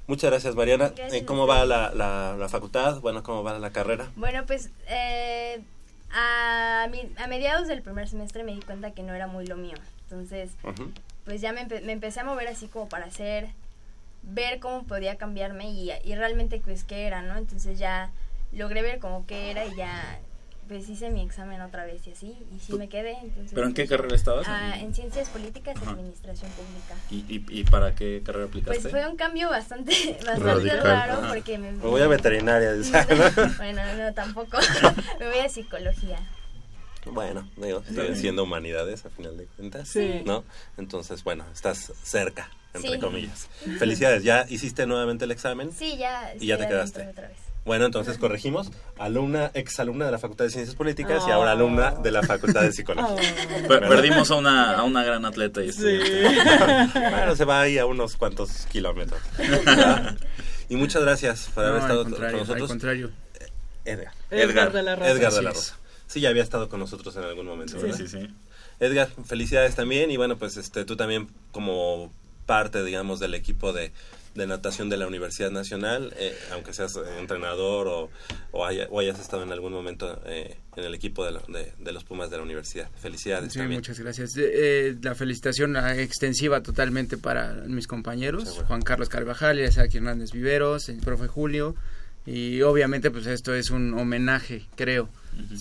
B: Muchas gracias, Mariana.
G: Gracias
B: Eh, ¿Cómo va la, la, la facultad? Bueno, ¿cómo va la carrera?
G: Bueno, pues eh, a, mi- a mediados del primer semestre me di cuenta que no era muy lo mío. Entonces, pues ya me, empe- me empecé a mover así como para hacer, ver cómo podía cambiarme y, y realmente pues qué era, ¿no? Entonces ya logré ver como qué era y ya pues hice mi examen otra vez y así, y sí me quedé. Entonces,
F: ¿Pero en qué
G: pues,
F: carrera estabas?
G: ah, en Ciencias Políticas y. Administración Pública.
F: ¿Y, y, y para qué carrera aplicaste?
G: Pues fue un cambio bastante, bastante
D: Radical.
G: raro
F: Ajá.
G: porque me...
B: Me voy a veterinaria. dice.
G: bueno, no, tampoco. me voy a psicología.
B: bueno, digo, siguen siendo humanidades a final de cuentas,
C: Sí.
B: ¿no? Entonces, bueno, estás cerca, entre
G: Sí.
B: comillas. Felicidades, ¿ya hiciste nuevamente el examen?
G: Sí, ya.
B: Y ya te quedaste.
G: adentro Otra vez.
B: Bueno, entonces corregimos, alumna, exalumna de la Facultad de Ciencias Políticas y ahora alumna de la Facultad de Psicología.
F: Per-
B: ¿Verdad?
F: Perdimos a una, a una gran atleta y
C: Sí.
B: bueno, se va ahí a unos cuantos kilómetros. ¿verdad? y muchas gracias por haber estado con
H: contrario, al
B: nosotros.
H: contrario.
B: Edgar.
C: Edgar de la Rosa.
B: Edgar de la. Rosa. Sí, ya había estado con nosotros en algún momento,
F: Sí,
B: ¿verdad?
F: sí, sí.
B: Edgar, felicidades también y bueno, pues este tú también como parte, digamos, del equipo de, de natación de la Universidad Nacional, eh, aunque seas entrenador o, o, haya- o hayas estado en algún momento eh, en el equipo de, la- de- de los Pumas de la universidad. Felicidades
H: Sí,
B: también.
H: muchas gracias. Eh, la felicitación ah, extensiva totalmente para mis compañeros. Juan Carlos Carvajal, Isaac Hernández Viveros, el profe Julio, y obviamente pues esto es un homenaje, creo.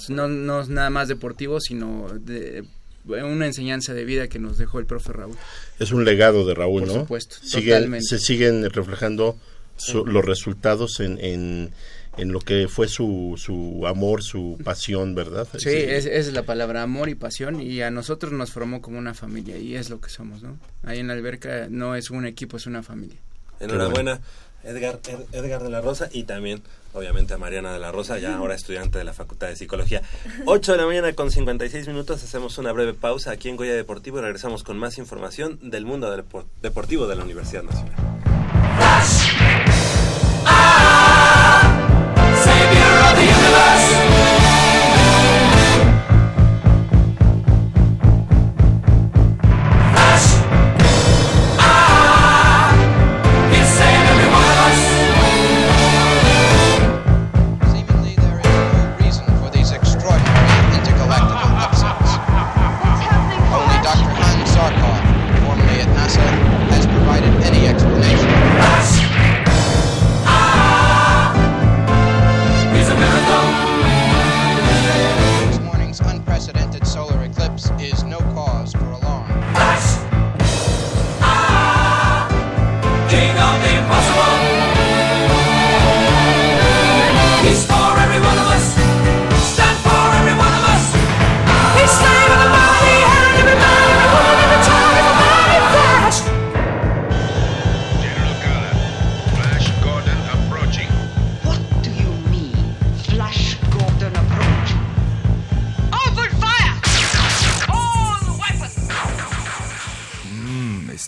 H: no, no es nada más deportivo, sino de, una enseñanza de vida que nos dejó el profe Raúl.
D: Es un legado de Raúl,
H: Por
D: ¿no?
H: supuesto,
D: Siguen-
H: totalmente.
D: se siguen reflejando su- los resultados en, en, en lo que fue su, su amor, su pasión, ¿verdad?
H: Sí, es- esa es la palabra, amor y pasión, y a nosotros nos formó como una familia, y es lo que somos, ¿no? Ahí en la alberca no es un equipo, es una familia.
B: Enhorabuena. Edgar, Ed- Edgar de la Rosa y también, obviamente, a Mariana de la Rosa, ya ahora estudiante de la Facultad de Psicología. 8 de la mañana con 56 minutos, hacemos una breve pausa aquí en Goya Deportivo y regresamos con más información del mundo deportivo de la Universidad Nacional.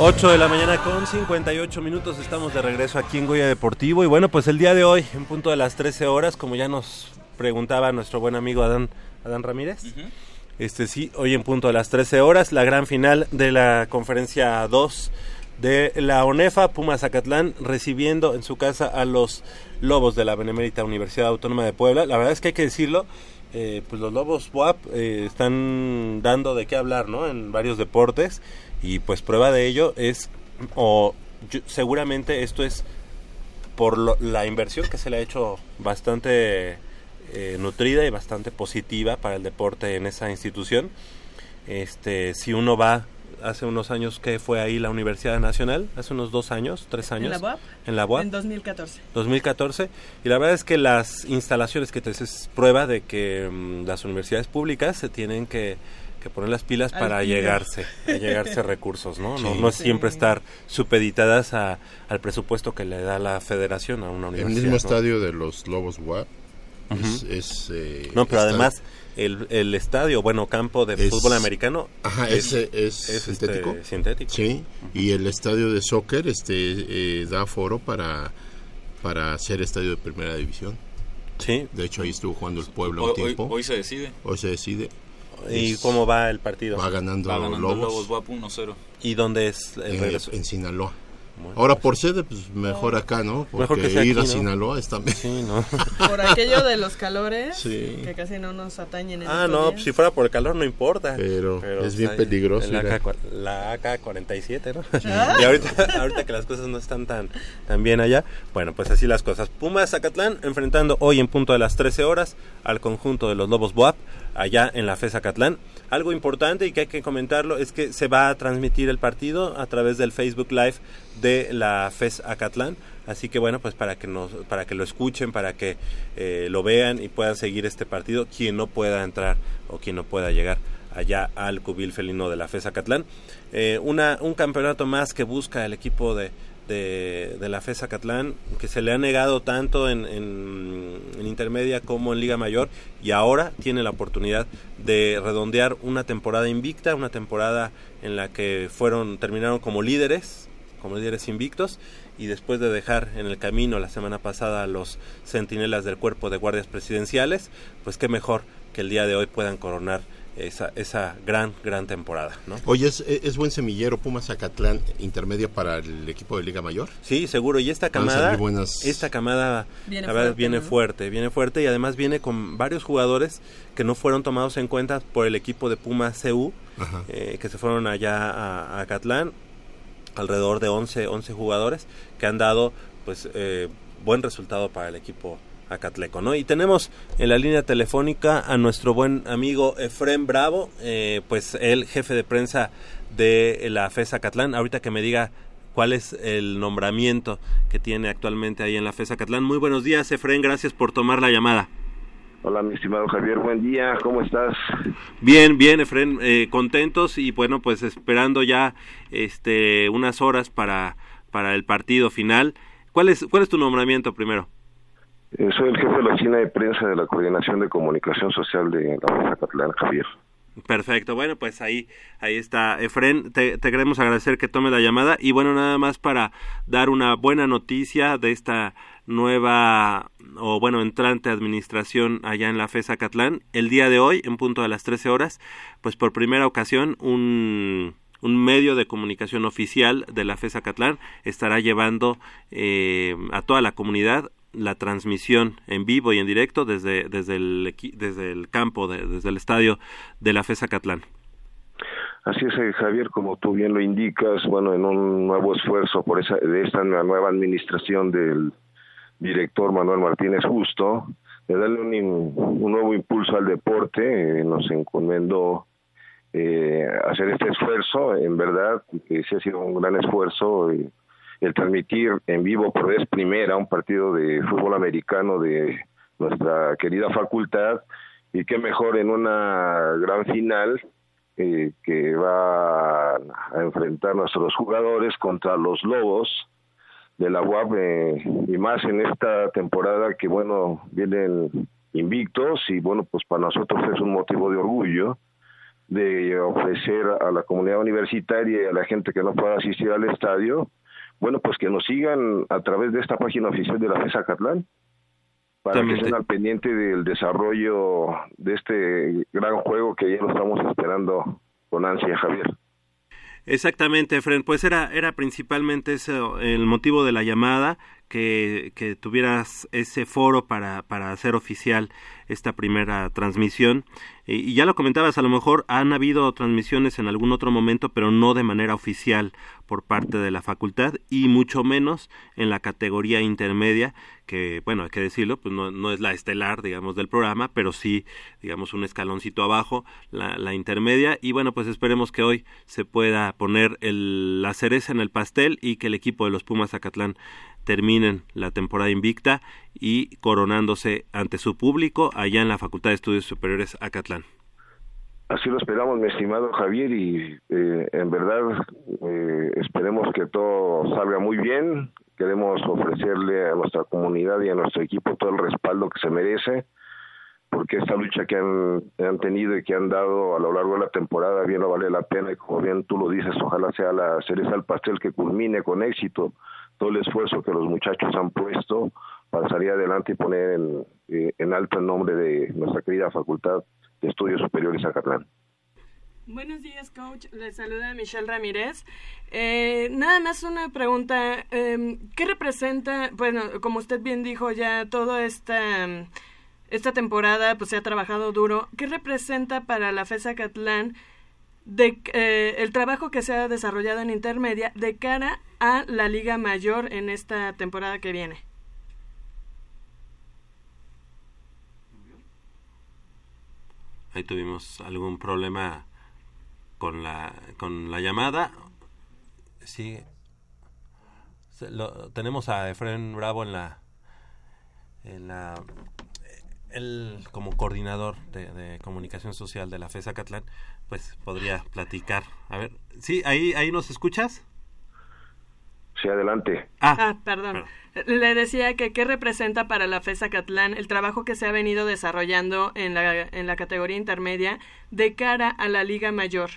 B: 8 de la mañana con 58 minutos, estamos de regreso aquí en Goya Deportivo y bueno, pues el día de hoy, en punto de las 13 horas, como ya nos preguntaba nuestro buen amigo Adán, Adán Ramírez, este sí, hoy en punto de las 13 horas, la gran final de la conferencia 2 de la ONEFA, Pumas Zacatlán, recibiendo en su casa a los Lobos de la Benemérita Universidad Autónoma de Puebla. La verdad es que hay que decirlo, eh, pues los Lobos WAP eh, están dando de qué hablar, ¿no? En varios deportes y pues prueba de ello es, o yo- seguramente esto es por lo- la inversión que se le ha hecho bastante eh, nutrida y bastante positiva para el deporte en esa institución. Este, si uno va hace unos años que fue ahí la Universidad Nacional, hace unos dos años, tres años.
C: ¿En la UAP?
B: En la UAP.
C: En 2014.
B: 2014 y la verdad es que las instalaciones que te es prueba de que mm, las universidades públicas se tienen que, que poner las pilas
D: Al
B: para llegarse a llegarse recursos no no,
D: Sí.
B: no es
D: Sí.
B: siempre estar supeditadas a, al presupuesto que le da la federación a una
D: El
B: universidad
D: mismo
B: ¿no?
D: estadio de los Lobos WAP es, es, eh,
B: no pero
D: está-
B: además el, el estadio bueno campo de
D: es-
B: fútbol americano
D: Ajá, ese es,
B: este,
D: sintético.
B: sintético
D: Sí, y el estadio de soccer este eh, da foro para para ser estadio de primera división.
B: Sí.
D: De hecho ahí estuvo jugando el pueblo
F: Hoy-
D: un tiempo.
F: hoy- hoy se decide.
D: Hoy se decide.
B: Y
D: Es-
B: cómo va el partido
D: Va ganando,
F: Va ganando
D: Lobos.
F: Lobos WAP 1-0.
B: y dónde es el
D: Eh,
B: regreso
D: en Sinaloa.
B: Bueno,
D: Ahora por sede, pues mejor acá, ¿no? Porque
B: Mejor que sea
D: ir
B: aquí,
D: a
B: ¿no?
D: Sinaloa es también.
B: Sí, ¿no?
C: Por aquello de los calores,
D: Sí.
C: que casi no nos atañen en
B: Ah, no,
C: días.
B: pues, si fuera por el calor no importa.
D: Pero es
B: pues,
D: bien peligroso
B: La, AK, la AK-47, ¿no?
C: Ah.
B: Y ahorita, ahorita que las cosas no están tan, tan bien allá, bueno, pues así las cosas. Pumas Zacatlán enfrentando hoy en punto de las 13 horas al conjunto de los Lobos Boap, allá en la FE Zacatlán. Algo importante y que hay que comentarlo es que se va a transmitir el partido a través del Facebook Live de la FES Acatlán. Así que bueno, pues para que nos, para que lo escuchen, para que eh, lo vean y puedan seguir este partido, quien no pueda entrar o quien no pueda llegar allá al cubil felino de la FES Acatlán. Eh, una, un campeonato más que busca el equipo de, de, la FES Acatlán, que se le ha negado tanto en, en, en intermedia como en Liga Mayor, y ahora tiene la oportunidad de redondear una temporada invicta, una temporada en la que fueron, terminaron como líderes como líderes invictos y después de dejar en el camino la semana pasada a los centinelas del cuerpo de guardias presidenciales, pues qué mejor que el día de hoy puedan coronar esa, esa gran, gran temporada, ¿no?
D: Oye, ¿es, es buen semillero Pumas Zacatlán intermedio para el equipo de Liga Mayor?
B: Sí, seguro. Y esta camada,
D: buenas-
B: esta camada,
C: Viene
B: la verdad,
C: fuerte,
B: viene
C: ¿no?
B: fuerte, viene fuerte y además viene con varios jugadores que no fueron tomados en cuenta por el equipo de Pumas CU, eh, que se fueron allá a, a Acatlán, alrededor de 11, 11 jugadores que han dado, pues, eh, buen resultado para el equipo Acatleco, ¿no? Y tenemos en la línea telefónica a nuestro buen amigo Efrén Bravo, eh, pues el jefe de prensa de la FES Catlán. Ahorita que me diga cuál es el nombramiento que tiene actualmente ahí en la FES Catlán. Muy buenos días, Efrén, gracias por tomar la llamada.
I: Hola, mi estimado Javier, buen día, ¿cómo estás?
B: Bien, bien, Efren, eh, contentos y bueno, pues esperando ya este unas horas para para el partido final. ¿Cuál es cuál es tu nombramiento primero?
I: Eh, soy el jefe de la oficina de prensa de la Coordinación de Comunicación Social de la Catlán, Javier.
B: Perfecto, bueno, pues ahí, ahí está. Efren, te, queremos agradecer que tome la llamada y bueno, nada más para dar una buena noticia de esta nueva o bueno, entrante administración allá en la FES Acatlán. El día de hoy, en punto de las 13 horas, pues por primera ocasión un un medio de comunicación oficial de la FES Acatlán estará llevando eh, a toda la comunidad la transmisión en vivo y en directo desde, desde, el, desde el campo, de- desde el estadio de la FES Acatlán.
I: Así es, eh, Javier, como tú bien lo indicas, bueno, en un nuevo esfuerzo por esa, de esta nueva administración del director Manuel Martínez Justo, de darle un, un nuevo impulso al deporte, eh, nos encomendó eh, hacer este esfuerzo, en verdad, que sí ha sido un gran esfuerzo, eh, el transmitir en vivo por vez primera un partido de fútbol americano de nuestra querida facultad, y qué mejor en una gran final eh, que va a enfrentar nuestros jugadores contra los Lobos de la UAP eh, y más en esta temporada que bueno vienen invictos y bueno pues para nosotros es un motivo de orgullo de ofrecer a la comunidad universitaria y a la gente que no pueda asistir al estadio bueno pues que nos sigan a través de esta página oficial de la FESA Catlán para que estén al pendiente del desarrollo de este gran juego que ya lo estamos esperando con ansia, Javier.
B: Exactamente, Fren. Pues era, era principalmente ese el motivo de la llamada, que, que tuvieras ese foro para, para hacer oficial esta primera transmisión. Y, ya lo comentabas, a lo mejor han habido transmisiones en algún otro momento, pero no de manera oficial por parte de la facultad y mucho menos en la categoría intermedia, que, bueno, hay que decirlo, pues no, no es la estelar, digamos, del programa, pero sí, digamos, un escaloncito abajo, la, la intermedia. Y bueno, pues esperemos que hoy se pueda poner el, la cereza en el pastel y que el equipo de los Pumas Zacatlán terminen la temporada invicta y coronándose ante su público allá en la Facultad de Estudios Superiores Acatlán.
I: Así lo esperamos, mi estimado Javier, y eh, en verdad eh, esperemos que todo salga muy bien. Queremos ofrecerle a nuestra comunidad y a nuestro equipo todo el respaldo que se merece, porque esta lucha que han, han tenido y que han dado a lo largo de la temporada bien no vale la pena, y como bien tú lo dices, ojalá sea la cereza al pastel que culmine con éxito todo el esfuerzo que los muchachos han puesto para salir adelante y poner en, eh, alto el nombre de nuestra querida Facultad de Estudios Superiores Acatlán.
C: Buenos días, coach. Les saluda Michelle Ramírez. Eh, nada más una pregunta. eh, ¿Qué representa, bueno, como usted bien dijo, ya toda esta, esta temporada pues se ha trabajado duro. ¿Qué representa para la FESA Catlán de, eh, el trabajo que se ha desarrollado en intermedia de cara a la Liga Mayor en esta temporada que viene?
B: Ahí tuvimos algún problema con la, con la llamada. Sí. Lo- tenemos a Efren Bravo en la, en la él como coordinador de, de comunicación social de la FESA Catlán, pues podría platicar. A ver, sí, ahí, ahí nos escuchas.
I: Sí, adelante.
C: Ah, perdón. Le decía que qué representa para la FESA Catlán el trabajo que se ha venido desarrollando en la, en la categoría intermedia de cara a la Liga Mayor.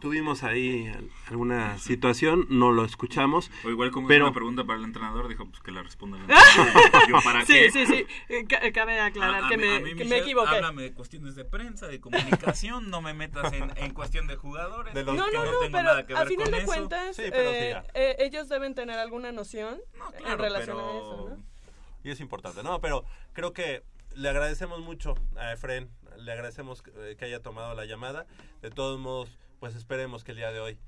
B: Tuvimos ahí al- alguna situación, no lo escuchamos.
F: O igual como
B: pero
F: una pregunta para el entrenador, dijo pues que la responda el entrenador. Yo, ¿para
C: sí,
F: qué?
C: sí, sí. Eh, ca- Cabe aclarar
F: A- a
C: que,
F: mí-
C: me,
F: mí,
C: que me equivoqué.
F: Háblame de cuestiones de prensa, de comunicación, no me metas en, en cuestión de jugadores.
B: De
C: No,
F: que
C: no, no,
F: tengo
C: pero
F: nada que ver
C: a final
F: con
C: de
F: eso.
C: cuentas,
B: Sí, pero
C: eh, eh, ellos deben tener alguna noción en
F: claro,
C: relación a eso, ¿no?
B: Y es importante, ¿no? Pero creo que le agradecemos mucho a Efren, le agradecemos eh, que haya tomado la llamada. De todos modos, pues esperemos que el día de hoy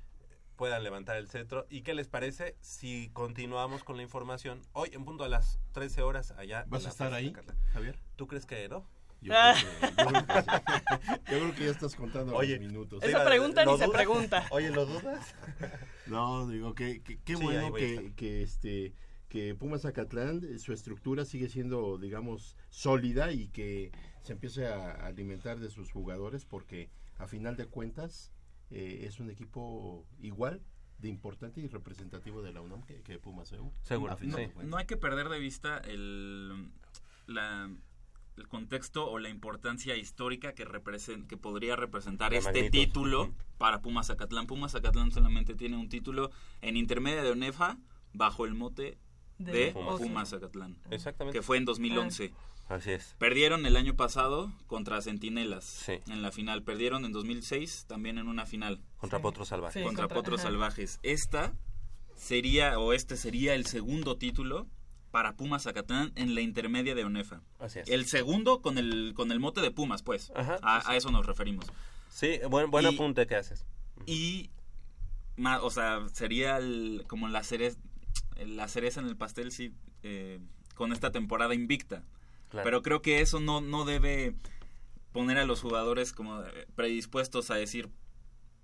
B: puedan levantar el cetro. ¿Y qué les parece si continuamos con la información hoy en punto a las 13 horas allá?
D: ¿Vas a estar ahí? Javier?
B: ¿Tú crees que no?
D: Yo creo que, yo creo que sí. Yo creo que ya estás contando
B: Oye,
D: los minutos.
C: Esa pregunta
B: ¿lo
C: ni se
B: dudas?
C: pregunta.
B: Oye, ¿lo dudas?
D: No, digo que que- qué
B: Sí, ahí
D: bueno que, que este que Pumas Zacatlán eh, su estructura sigue siendo digamos sólida y que se empiece a alimentar de sus jugadores porque a final de cuentas eh, es un equipo igual de importante y representativo de la UNAM que, que Pumas EU.
B: Seguro,
D: final de
F: no, hay que perder de vista el, la- el contexto o la importancia histórica que, represen- que podría representar
B: La
F: este
B: magnitud.
F: título para Pumas Zacatlán. Pumas Zacatlán solamente tiene un título en intermedia de ONEFA bajo el mote
C: De
F: de,
B: Pumas.
F: Zacatlán,
B: Exactamente.
F: que fue en 2011.
B: Así es.
F: Perdieron el año pasado contra Centinelas
B: Sí.
F: en la final. Perdieron en 2006 también en una final
B: Contra Potros Salvajes.
C: Sí.
F: contra
C: contra-
F: Potros
C: ajá.
F: Salvajes. Esta sería, o este sería el segundo título para Pumas Zacatlán en la intermedia de ONEFA.
B: Así es.
F: El segundo con el, con el mote de Pumas, pues.
B: Ajá,
F: a,
B: sí, sí.
F: a eso nos referimos.
B: Sí, buen, buen
F: Y-
B: apunte que haces.
F: Y, ma- o sea, sería el- como la cereza, la cereza en el pastel, sí, eh, con esta temporada invicta.
B: Claro.
F: Pero creo que eso no, no debe poner a los jugadores como eh, predispuestos a decir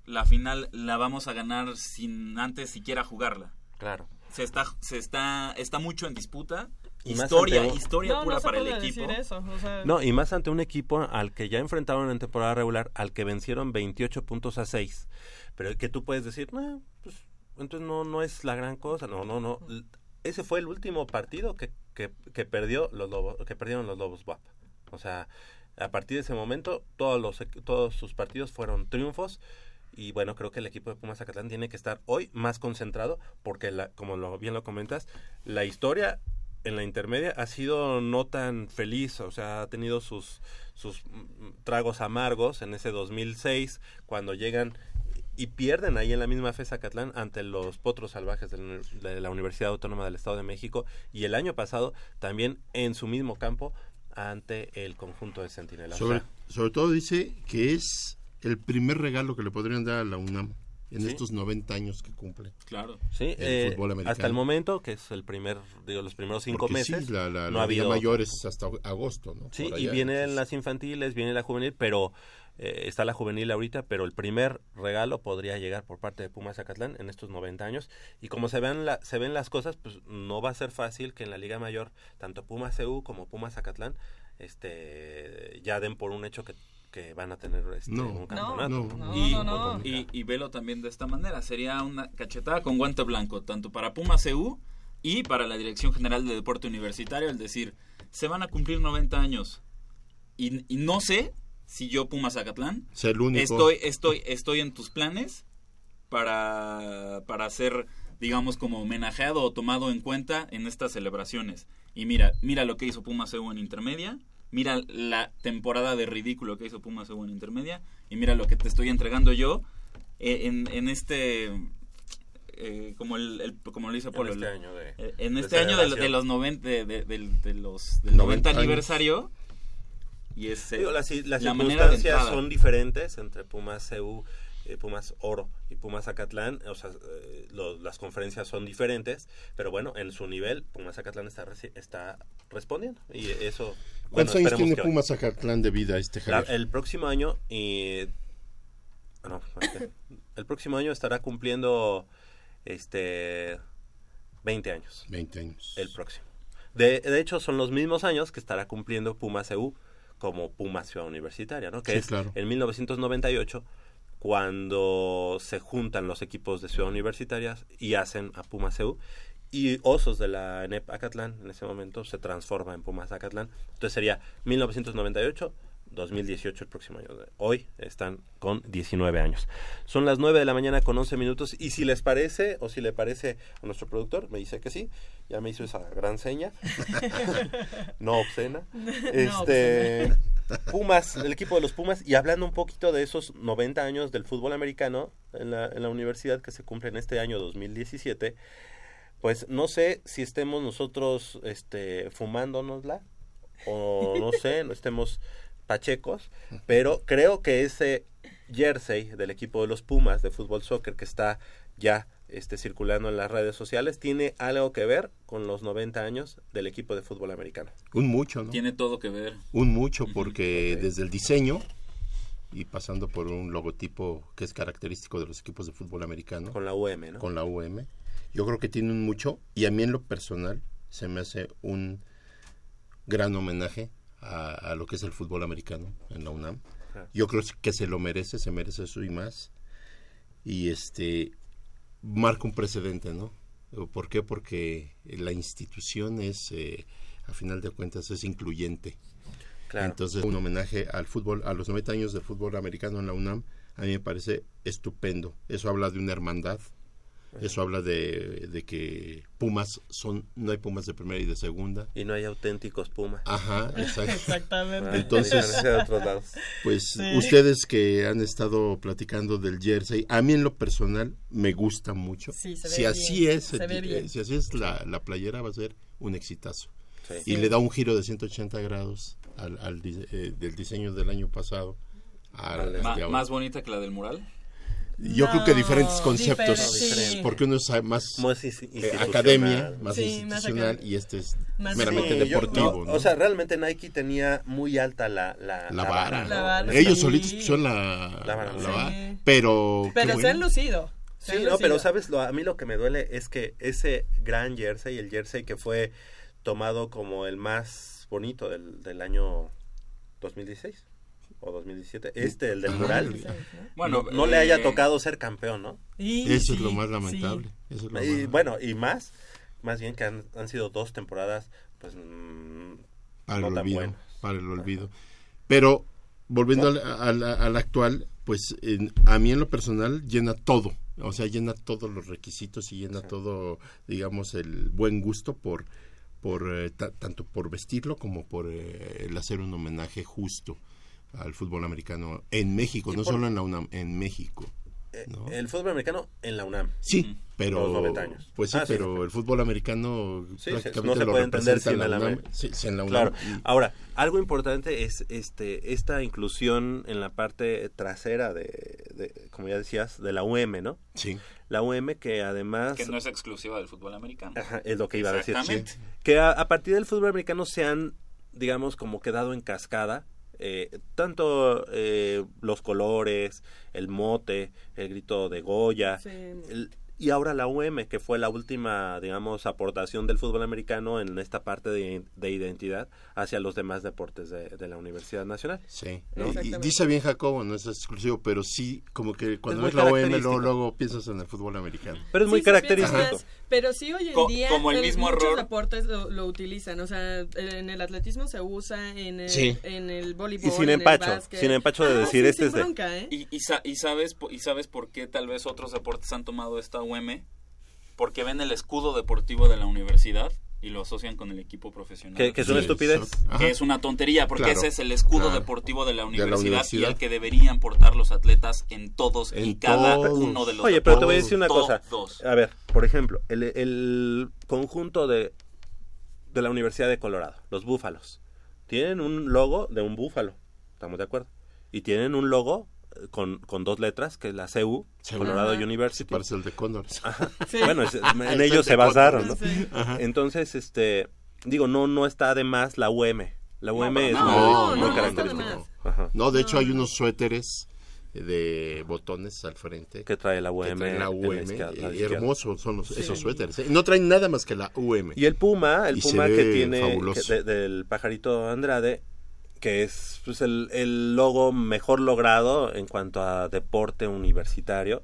F: la final la vamos a ganar sin antes siquiera jugarla.
B: Claro.
F: Se está, se está, está mucho en disputa.
B: Y
F: historia,
B: un-
F: historia
C: No,
F: pura
C: no se
F: para el equipo.
C: decir eso. o sea,
B: No, y más ante un equipo al que ya enfrentaron en temporada regular, al que vencieron 28 puntos a 6. Pero que tú puedes decir, no, pues entonces no, no es la gran cosa. No, no, no. Ese fue el último partido que, que, que perdió los lobos, que perdieron los Lobos WAP. O sea, a partir de ese momento, todos, los, equ- todos sus partidos fueron triunfos. Y bueno, creo que el equipo de Pumas Zacatlán tiene que estar hoy más concentrado porque, la, como lo, bien lo comentas, la historia en la intermedia ha sido no tan feliz, o sea, ha tenido sus, sus mm, tragos amargos en ese 2006, cuando llegan y pierden ahí en la misma FES Zacatlán ante los potros salvajes de la, Universidad Autónoma del Estado de México y el año pasado también en su mismo campo ante el conjunto de Centinela. O
D: Sobre, todo dice que es el primer regalo que le podrían dar a la UNAM en
B: Sí.
D: estos 90 años que cumple.
F: Claro.
B: Sí,
D: el
B: eh,
D: fútbol americano.
B: hasta el momento, que es el primer, digo, los primeros cinco
D: Porque
B: meses,
D: sí, la, la,
B: no
D: la
B: ha
D: Liga
B: habido...
D: mayor es hasta agosto, ¿no?
B: Sí, y
D: allá,
B: vienen
D: entonces-
B: las infantiles, viene la juvenil, pero eh, está la juvenil ahorita, pero el primer regalo podría llegar por parte de Pumas Zacatlán en estos 90 años. Y como se ven, la, se ven las cosas, pues no va a ser fácil que en la Liga Mayor, tanto Pumas EU como Pumas Zacatlán, este, ya den por un hecho que, que van a tener este,
D: No,
B: un
D: no,
B: campeonato.
D: no,
F: y,
C: no, no.
F: y, y velo también de esta manera. Sería una cachetada con guante blanco, tanto para Pumas EU y para la Dirección General de Deporte Universitario, el decir, se van a cumplir 90 años. Y, y no sé si yo, Pumas Zacatlán,
D: Ser el único.
F: estoy, estoy, estoy en tus planes para, para ser, digamos, como homenajeado o tomado en cuenta en estas celebraciones. Y mira, mira lo que hizo Pumas EU en intermedia, mira la temporada de ridículo que hizo Pumas EU en intermedia, y mira lo que te estoy entregando yo eh, en, en este... eh, como el, el- como lo dice
B: En
F: Polo
B: este
F: el-
B: año de-
F: eh, en
B: de
F: este año de, los 90 de, de- del- de los del 90
D: 90 años.
F: aniversario y es eh,
B: Digo, las, las
F: la manera de
B: circunstancias son diferentes entre Pumas EU, eh, Pumas Oro y Pumas Zacatlán. O sea, eh, lo- las conferencias son diferentes, pero bueno, en su nivel, Pumas Zacatlán está, está respondiendo. Y eso.
D: ¿Cuántos
B: bueno,
D: años tiene. Pumas Zacatlán de vida este
B: La-
D: Javier?
B: el próximo año y no, el próximo año estará cumpliendo este 20 años
D: 20 años.
B: el próximo. De, de hecho son los mismos años que estará cumpliendo Pumas EU como Pumas Ciudad Universitaria, ¿no? Que
D: Sí,
B: es
D: claro.
B: en 1998 cuando se juntan los equipos de Ciudad Universitaria y hacen a Pumas EU y Osos de la NEP Acatlán en ese momento se transforma en Pumas Acatlán. Entonces sería 1998 2018 el próximo año. Hoy están con 19 años. Son las 9 de la mañana con 11 minutos y si les parece o si le parece a nuestro productor, me dice que sí, ya me hizo esa gran seña. no obscena. Este Pumas, el equipo de los Pumas y hablando un poquito de esos 90 años del fútbol americano en la, en la universidad que se cumplen este año 2017, pues no sé si estemos nosotros este fumándonosla o no sé, no estemos pachecos, pero creo que ese jersey del equipo de los Pumas de fútbol soccer que está ya este, circulando en las redes sociales tiene algo que ver con los 90 años del equipo de fútbol americano.
D: Un mucho, ¿no?
F: Tiene todo que ver.
D: Un mucho, porque desde el diseño y pasando por un logotipo que es característico de los equipos de fútbol americano.
B: Con la UM, ¿no?
D: Con la UM. Yo creo que tiene un mucho y a mí en lo personal se me hace un gran homenaje a, a lo que es el fútbol americano en la UNAM. Yo creo que se lo merece, se merece eso y más. Y este marca un precedente, ¿no? ¿Por qué? Porque la institución es, eh, a final de cuentas, es incluyente.
B: Claro.
D: Entonces, un homenaje al fútbol, a los 90 años del fútbol americano en la UNAM, a mí me parece estupendo. Eso habla de una hermandad, eso habla de, de que Pumas son, no hay Pumas de primera y de segunda.
B: Y no hay auténticos Pumas.
D: Ajá.
C: Exactamente.
D: Entonces, pues
C: Sí.
D: ustedes que han estado platicando del jersey, a mí en lo personal me gusta mucho.
C: Sí, se ve
D: si así es,
C: se ve
D: eh,
C: bien.
D: si así es la, la playera va a ser un exitazo.
B: Sí.
D: Y
C: Sí.
D: le da un giro de 180 grados al, al eh, del diseño del año pasado. al
F: Ma-. ¿Más bonita que la del mural?
D: Yo creo que diferentes conceptos,
C: diferente, sí.
D: porque uno es más, eh,
B: institucional.
D: academia, más
C: Sí,
D: institucional y este es
C: Más
D: meramente
C: sí,
B: yo-
D: deportivo.
B: no,
D: ¿no?
B: O sea, realmente Nike tenía muy alta la, la,
D: la vara.
C: La
B: ¿no?
C: vara,
D: Ellos
C: sí.
D: solitos pusieron la,
B: La vara,
D: la
B: sí.
D: vara, pero...
C: Pero se
D: bueno.
C: han lucido. se
B: Sí,
C: han
B: no, pero sabes, lo, a mí lo que me duele es que ese gran jersey, el jersey que fue tomado como el más bonito del, del año 2016 o 2017, este, el del mural,
F: Bueno,
B: no, no le haya
F: eh,
B: tocado ser campeón, ¿no?
C: Y
D: Eso es lo más
C: sí.
D: lamentable. Eso es lo
B: Y
D: más-
B: bueno, y más, más bien que han, han sido dos temporadas, pues, mm,
D: para
B: no
D: el
B: tan
D: olvido,
B: buenas.
D: para el olvido. Pero volviendo al, al- al actual, pues en- a mí en lo personal llena todo, o sea, llena todos los requisitos y llena todo, digamos, el buen gusto por por eh, ta- tanto por vestirlo como por eh, el hacer un homenaje justo al fútbol americano en México, no
B: por-
D: solo en la UNAM, en México.
B: Eh,
D: ¿no?
B: El fútbol americano en la UNAM.
D: Sí, pero
B: Los 90 años.
D: pues sí,
B: Ah,
D: pero el fútbol americano
B: Sí, sí,
D: prácticamente
B: no se
D: lo
B: puede entender sin
D: la
B: el
D: UNAM. Sí, sin la
B: Claro.
D: UNAM. Y-
B: Ahora, algo importante es este esta inclusión en la parte trasera de, de, como ya decías, de la UM, ¿no?
D: Sí.
B: La UM que además
F: Que no es exclusiva del fútbol americano.
B: Ajá, es lo que iba a decir.
F: Exactamente.
B: Que a, a partir del fútbol americano se han, digamos, como quedado en cascada. Eh, tanto eh, los colores, el mote, el grito de Goya,
C: Sí.
B: el- y ahora la UM, que fue la última, digamos, aportación del fútbol americano en esta parte de, de identidad hacia los demás deportes de, de la Universidad Nacional.
D: Sí,
B: ¿no?
D: y- dice bien Jacobo, no es exclusivo, pero sí, como que cuando
B: muy
D: ves la
B: característico.
D: luego, luego piensas en el fútbol americano.
B: Pero es muy
C: Sí,
B: característico.
C: Pero sí hoy en
F: Co-
C: día
F: como el mismo
C: muchos
F: error-
C: deportes lo, lo utilizan. O sea, en el atletismo se usa, en el,
D: Sí.
C: en el voleibol,
B: Y sin
C: en el
B: empacho,
C: básquet.
B: sin empacho de
C: Ah,
B: decir,
C: sí,
B: este es de-
C: bronca, ¿eh?
F: Y, y, sa- y sabes, ¿Y sabes por qué tal vez otros deportes han tomado esta UM? Porque ven el escudo deportivo de la universidad y lo asocian con el equipo profesional.
B: Que, que es una estupidez.
D: ajá.
F: Que es una tontería, porque
D: Claro,
F: ese es el escudo
D: claro.
F: deportivo de la
D: la
F: universidad, y el que deberían portar los atletas en todos y
D: En
F: cada
D: todos.
F: uno de los
B: Oye, pero te voy a decir una cosa.
F: Todos.
B: A ver, por ejemplo, el, el conjunto de, de la Universidad de Colorado, los búfalos, tienen un logo de un búfalo, ¿estamos de acuerdo? Y tienen un logo con, con dos letras, que es la CU. Colorado
C: Ajá.
B: University.
D: Parece el de Condor.
C: Sí.
B: Bueno, es- en ellos se basaron, ¿no?
C: Sí.
B: Entonces, este, digo, no, no está de más la UM. La UM
F: para
B: es muy,
D: No,
B: muy
D: no, no
B: característica.
D: No, de hecho hay unos suéteres de botones al frente
B: Que trae la UM.
D: que traen la UM.
B: la
D: hermosos son los- esos suéteres. ¿eh? No traen nada más que la UM.
B: Y el Puma, el
D: Y
B: Puma que tiene
D: fabuloso.
B: que de- del pajarito Andrade, que es pues, el, el logo mejor logrado en cuanto a deporte universitario.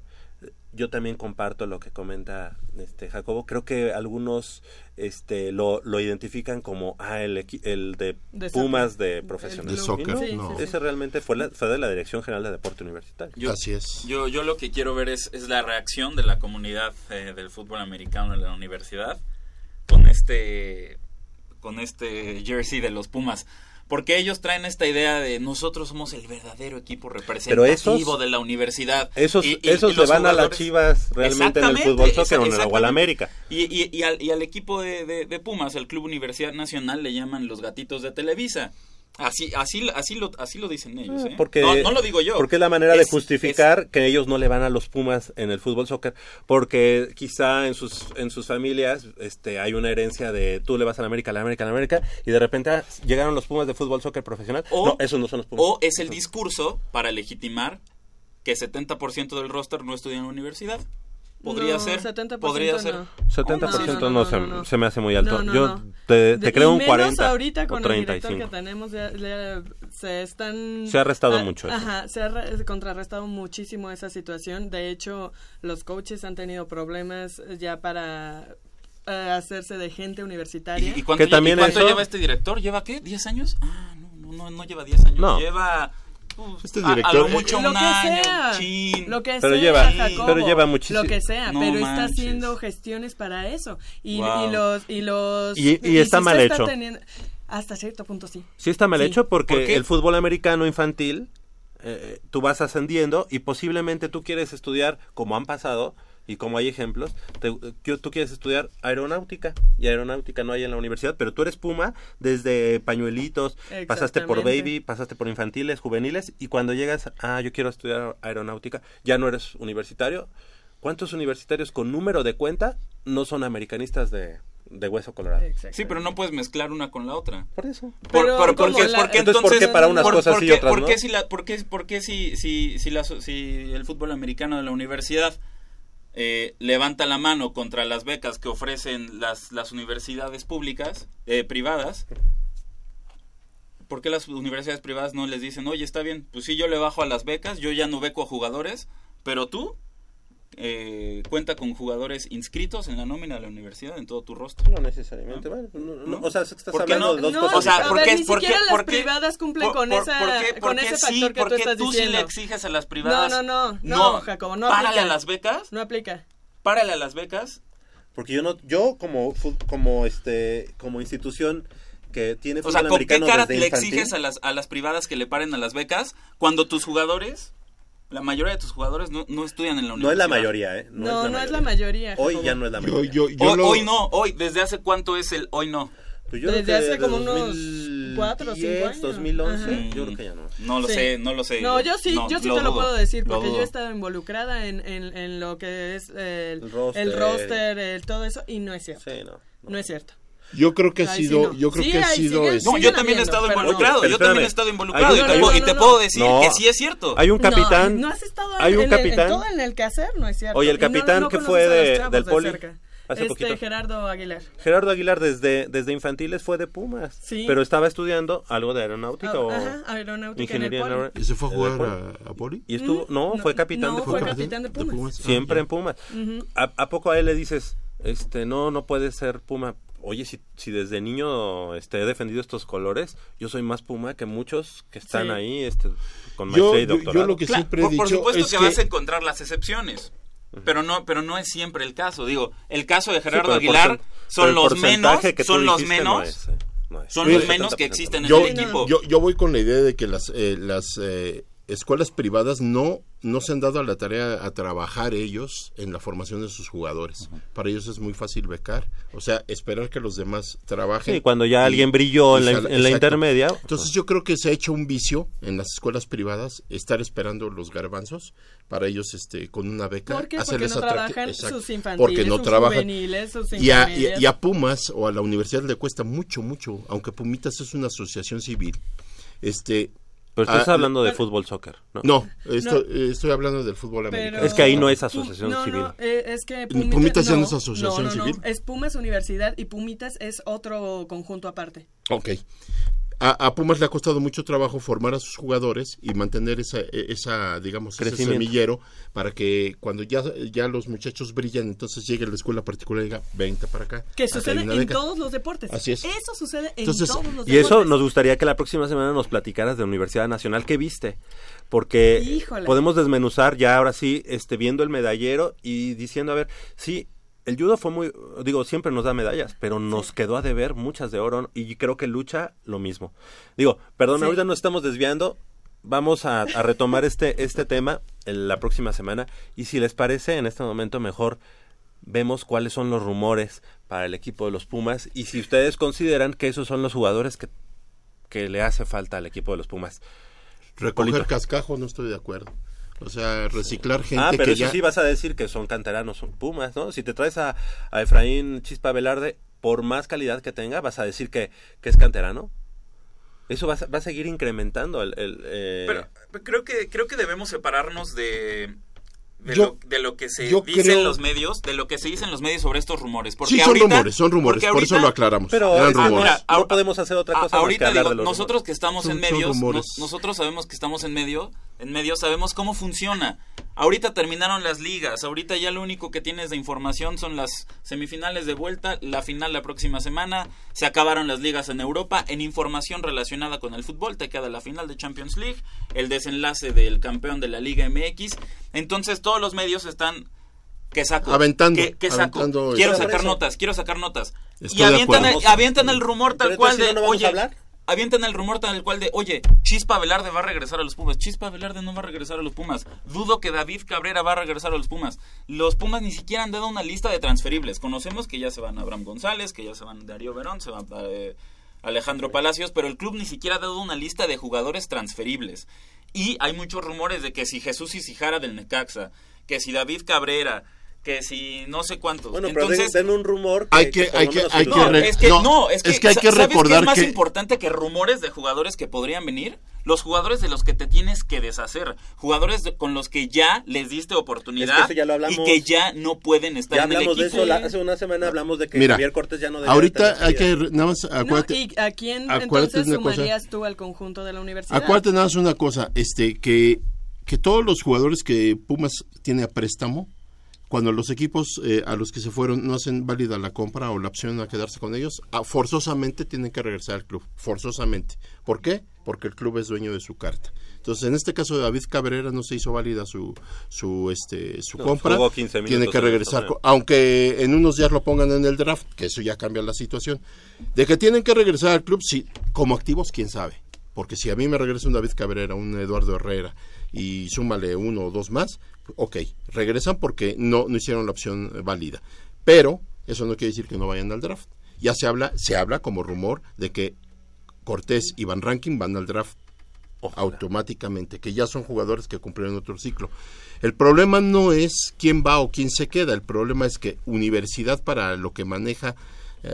B: yo también comparto lo que comenta este Jacobo. Creo que algunos este lo, lo identifican como ah el, el de,
C: De
B: Pumas
C: soccer.
B: de
C: El
B: profesional.
D: De soccer,
B: Y no,
D: Sí, sí, sí.
B: ese realmente fue, la, fue de la Dirección General de Deporte Universitario.
F: Yo-
D: Así es.
F: Yo, yo lo que quiero ver es, es la reacción de la comunidad eh, del fútbol americano en la universidad con este con este jersey de los Pumas. Porque ellos traen esta idea de nosotros somos el verdadero equipo representativo
B: esos-
F: de la universidad.
B: Esos,
F: Y- y-
B: esos
F: y los
B: van a las chivas realmente en el fútbol soccer o en la-. América.
F: Y, al, y al equipo de, de- de Pumas, al Club Universidad Nacional, le llaman los gatitos de Televisa. Así, así, así, lo, así lo dicen ellos. ¿eh?
B: Ah, Porque,
F: no, no lo digo yo.
B: Porque es la manera de
F: Es-
B: justificar que ellos no le van a los Pumas en el fútbol soccer. Porque quizá en sus, en sus familias este, hay una herencia de tú le vas a la América, a la América, a la América. Y de repente ah, llegaron los Pumas de fútbol soccer profesional.
F: O-
B: no, esos no son los Pumas.
F: O es el discurso para legitimar que 70% del roster no estudia en la universidad. Podría
C: No,
F: ser.
C: 70%
F: podría ser.
C: no.
B: 70% no,
C: No, no, no,
B: se,
C: no, no.
B: se me hace muy alto.
C: No, no,
B: Yo
C: no.
B: te, te
C: De-
B: creo
C: y
B: un
C: menos
B: 40
C: ahorita con
B: o
C: el director
B: 35.
C: que tenemos ya- ya se están
B: Se ha arrestado
C: ah,
B: mucho eso.
C: Ajá, se ha re- contrarrestado muchísimo esa situación. De hecho, los coaches han tenido problemas ya para eh, hacerse de gente universitaria.
F: ¿Y cuánto,
B: Que también
F: y cuánto
B: eso-
F: lleva este director? ¿Lleva qué? ¿10 años? Ah, no, no, no lleva 10 años.
B: No.
F: Lleva. Uf,
D: Este
F: a- a,
D: director-
F: lo mucho
C: lo
F: un
C: que
F: año.
C: sea,
F: chin.
C: lo que
B: Pero
C: sea,
B: lleva-
C: Jacobo,
B: pero lleva muchísimo-
C: lo que sea,
F: No
C: pero está
F: manches.
C: haciendo gestiones para eso y,
F: Wow.
C: y los y los
B: Y- y está
C: sí
B: mal hecho.
C: teniendo- hasta cierto punto sí.
B: Sí está mal
C: Sí.
B: hecho porque
F: ¿Por
B: el fútbol americano infantil, eh, tú vas ascendiendo y posiblemente tú quieres estudiar, como han pasado y como hay ejemplos, te- tú quieres estudiar aeronáutica y aeronáutica no hay en la universidad, pero tú eres Puma desde pañuelitos, pasaste por baby, pasaste por infantiles, juveniles y cuando llegas, ah, yo quiero estudiar aeronáutica, ya no eres universitario. ¿Cuántos universitarios con número de cuenta no son americanistas de, de hueso colorado?
F: Sí, pero no puedes mezclar una con la otra.
B: Por eso.
F: Por,
C: Pero
F: por-
C: como
F: porque,
C: la-
F: porque
B: Entonces,
F: entonces,
B: ¿por qué para unas
F: por-
B: cosas y otras
F: por
B: no?
F: qué si la, por qué, por qué si, si, si, la, si el fútbol americano de la universidad eh, levanta la mano contra las becas que ofrecen las, las universidades públicas, eh, privadas, ¿por qué las universidades privadas no les dicen, oye, está bien, pues sí, yo le bajo a las becas, yo ya no beco a jugadores, pero tú eh, cuenta con jugadores inscritos en la nómina de la universidad en todo tu rostro?
B: No necesariamente, bueno, no, no, o sea, es que estás
F: ¿Por qué
B: hablando de dos cosas
F: O sea,
C: a
F: ¿por
C: ver,
F: qué-
C: ni
F: por qué-
C: siquiera las
F: por qué-
C: privadas cumplen
F: por-
C: con tú
F: qué
C: estás
F: tú sí le exiges a las privadas?
C: No, no, no, no, Jacobo, no
F: Párale
C: aplica.
F: a las becas,
C: No aplica.
F: párale a las becas.
B: Porque yo no, yo como como este como institución que tiene
F: O
B: fútbol
F: sea, ¿con qué
B: americano
F: cara le exiges a las, a las privadas que le paren a las becas cuando tus jugadores, la mayoría de tus jugadores no, no estudian en la
B: no
F: universidad?
B: es la mayoría, ¿eh?
C: No, no es la mayoría.
B: Hoy ya no es la
D: Yo,
B: mayoría.
D: yo, yo
F: Hoy,
D: lo-
F: hoy no, hoy, ¿desde hace cuánto es el hoy no?
B: Pues yo creo
C: Desde
B: que
C: hace
B: de
C: como unos
B: 2010,
C: cuatro o cinco años.
B: 2011,
C: Ajá.
B: yo creo que ya no.
F: No lo
C: Sí.
F: sé, no lo sé.
C: No, yo sí,
F: No,
C: yo sí te lo
F: dudo,
C: puedo decir
F: lo
C: porque yo he estado involucrada en, en, en lo que es el,
B: El roster.
C: el roster, el todo eso y no es cierto.
B: Sí, no.
C: No es cierto.
D: Yo creo que ha
C: Ahí sí
D: sido,
C: no.
D: yo creo
C: Sí,
D: que ha sido
C: siguen-
D: este,
F: No, yo también he
C: habiendo,
F: estado
C: pero
F: involucrado, yo también he estado involucrado y te, puedo- y te decir
B: No.
F: que sí es cierto.
B: Hay un capitán.
C: No, no has estado
B: hay un
C: en, el- en
B: capitán.
C: todo en el quehacer, no es cierto.
B: Oye, el capitán
C: no
B: que fue de- del
C: de
B: poli
C: cerca.
B: hace
C: este
B: poquito.
C: Gerardo Aguilar.
B: Gerardo Aguilar desde desde infantiles fue de Pumas,
C: Sí.
B: pero estaba estudiando algo de aeronáutica
C: Ah,
B: o
C: ajá, aeronáutica en el
B: ingeniería
C: Poli.
B: aero-
D: ¿Y se fue a
B: en el
D: jugar a, a Poli?
B: Y estuvo,
C: Mm,
B: no,
C: no,
B: fue capitán
C: no,
B: de
C: fue
B: Pumas.
C: capitán de Pumas.
D: Ah,
B: Siempre en Pumas. ¿A, a poco a él le dices, este, no, no puede ser Puma? Oye, si, si desde niño este, he defendido estos colores, yo soy más Puma que muchos que están
C: Sí.
B: ahí este, con
D: Yo,
B: maestría y doctorado.
D: yo lo que
F: Claro,
D: siempre he
F: por,
D: dicho
F: por supuesto
D: es
F: que, vas a encontrar las excepciones. Pero no, pero no es siempre el caso. Digo, el caso de Gerardo Aguilar son los menos, son los menos,
B: no es, eh, no es.
F: son los menos que
B: 70%.
F: existen en
D: yo,
F: el equipo.
D: yo, yo voy con la idea de que las, eh, las eh, escuelas privadas no, no se han dado a la tarea a trabajar ellos en la formación de sus jugadores. Para ellos es muy fácil becar, o sea, esperar que los demás trabajen.
B: Sí, cuando ya
D: y-
B: alguien brilló en la,
D: sal-
B: en la intermedia.
D: Entonces yo creo que se ha hecho un vicio en las escuelas privadas estar esperando los garbanzos para ellos este con una beca
C: ¿Por qué? Porque no trabajan
D: Exacto.
C: sus infantiles,
D: porque no
C: sus
D: trabajan
C: juveniles, sus
D: y a, y- y a Pumas o a la universidad le cuesta mucho mucho aunque Pumitas es una asociación civil este
B: Pero estás
D: ah,
B: hablando de fútbol soccer, ¿no?
D: no, esto- estoy hablando del fútbol
C: Pero-
D: americano
B: Es que ahí no es asociación
C: no,
B: civil.
C: No, eh, es que
D: Pumitas ya no es asociación
C: no, no, no,
D: civil.
C: Es Pumas Universidad y Pumitas es otro conjunto aparte.
D: Ok. A, a Pumas le ha costado mucho trabajo formar a sus jugadores y mantener esa, e- esa digamos, ese semillero para que cuando ya, ya los muchachos brillan, entonces llegue a la escuela particular y diga, vente para acá.
C: Que sucede en
D: beca".
C: todos los deportes.
D: Así es.
C: Eso sucede en
D: Entonces,
C: todos los
B: Y
C: deportes.
B: eso nos gustaría que la próxima semana nos platicaras de Universidad Nacional que viste, porque
C: Híjole.
B: podemos desmenuzar ya ahora sí, este, viendo el medallero y diciendo, a ver, sí, el judo fue muy, digo, siempre nos da medallas, pero nos quedó a deber muchas de oro y creo que lucha lo mismo. Digo, perdón,
C: Sí.
B: ahorita nos estamos desviando, vamos a, a retomar este, este tema en la próxima semana y si les parece, en este momento mejor vemos cuáles son los rumores para el equipo de los Pumas y si ustedes consideran que esos son los jugadores que, que le hace falta al equipo de los Pumas.
D: Recoger
B: Polito.
D: cascajo no estoy de acuerdo. O sea, reciclar gente
B: Ah, pero
D: que
B: eso
D: ya...
B: sí vas a decir que son canteranos, son Pumas, ¿no? Si te traes a, a Efraín Chispa Velarde, por más calidad que tenga, vas a decir que, que es canterano. Eso va, a- va a seguir incrementando el... el, eh,
F: Pero creo que creo que debemos separarnos de de,
D: Yo-
F: lo, de lo que se dice
D: creo-
F: en los medios, de lo que se dice en los medios sobre estos rumores. Porque
D: Sí, son
F: ahorita-
D: rumores, son rumores, por eso
F: ahorita-
D: lo aclaramos.
B: Pero
D: Eran
B: es que
D: rumores.
B: mira, no podemos hacer otra
F: A-
B: cosa más que
F: ahorita
B: hablar
F: digo,
B: de los
F: nosotros que estamos en
D: Son- son
F: medios,
D: rumores.
F: nos- nosotros sabemos que estamos en medio, en medio sabemos cómo funciona. Ahorita terminaron las ligas, ahorita ya lo único que tienes de información son las semifinales de vuelta, la final la próxima semana, se acabaron las ligas en Europa, en información relacionada con el fútbol te queda la final de Champions League, el desenlace del campeón de la Liga MX, entonces todos los medios están que saco,
D: Aventando,
F: que, que saco,
D: aventando
F: quiero sacar notas, quiero sacar notas.
D: Estoy
F: y avientan el, avientan el rumor tal cual de,
B: ¿no, vamos a
F: oye,
B: hablar?
F: Avientan el rumor tal cual de, oye, Chispa Velarde va a regresar a los Pumas. Chispa Velarde no va a regresar a los Pumas. Dudo que David Cabrera va a regresar a los Pumas. Los Pumas ni siquiera han dado una lista de transferibles. Conocemos que ya se van Abraham González, que ya se van Darío Verón, se van eh, Alejandro Palacios, pero el club ni siquiera ha dado una lista de jugadores transferibles. Y hay muchos rumores de que si Jesús Isijara del Necaxa, que si David Cabrera, que si no sé cuántos.
B: Bueno, pero
F: Entonces,
B: den, den un rumor
D: Hay que-
B: por
D: hay que- hay
B: se
D: que
F: es que
D: no,
F: no, es que,
D: es que hay que
F: ¿sabes qué
D: recordar
F: es más
D: que-
F: importante que rumores de jugadores que podrían venir? Los jugadores de los que te tienes que deshacer, jugadores de- con los que ya les diste oportunidad
B: Es que ya lo hablamos.
F: y que ya no pueden estar
B: Ya
F: en el
B: hablamos de
F: equipo.
B: eso, la- hace una semana hablamos de que
D: Mira,
B: Javier Cortés ya no debe
D: ahorita hay que, nada más,
C: No,
D: acuérdate,
C: ¿Y a quién
D: acuérdate
C: entonces
D: una cosa.
C: sumarías tú al conjunto de la universidad?
D: Acuérdate nada más una cosa, este, que, que todos los jugadores que Pumas tiene a préstamo, cuando los equipos eh, a los que se fueron no hacen válida la compra o la opción a quedarse con ellos, ah, forzosamente tienen que regresar al club, forzosamente. ¿Por qué? Porque el club es dueño de su carta. Entonces, en este caso de David Cabrera no se hizo válida su su este su
B: No,
D: compra,
B: jugó 15 minutos
D: tiene que regresar, aunque en unos días lo pongan en el draft, que eso ya cambia la situación. De que tienen que regresar al club, sí, como activos, quién sabe. Porque si a mí me regresa un David Cabrera, un Eduardo Herrera y súmale uno o dos más, ok, regresan porque no, no hicieron la opción válida. Pero eso no quiere decir que no vayan al draft. Ya se habla, se habla como rumor de que Cortés y Van Ranking van al draft automáticamente, que ya son jugadores que cumplieron otro ciclo. El problema no es quién va o quién se queda, el problema es que universidad para lo que maneja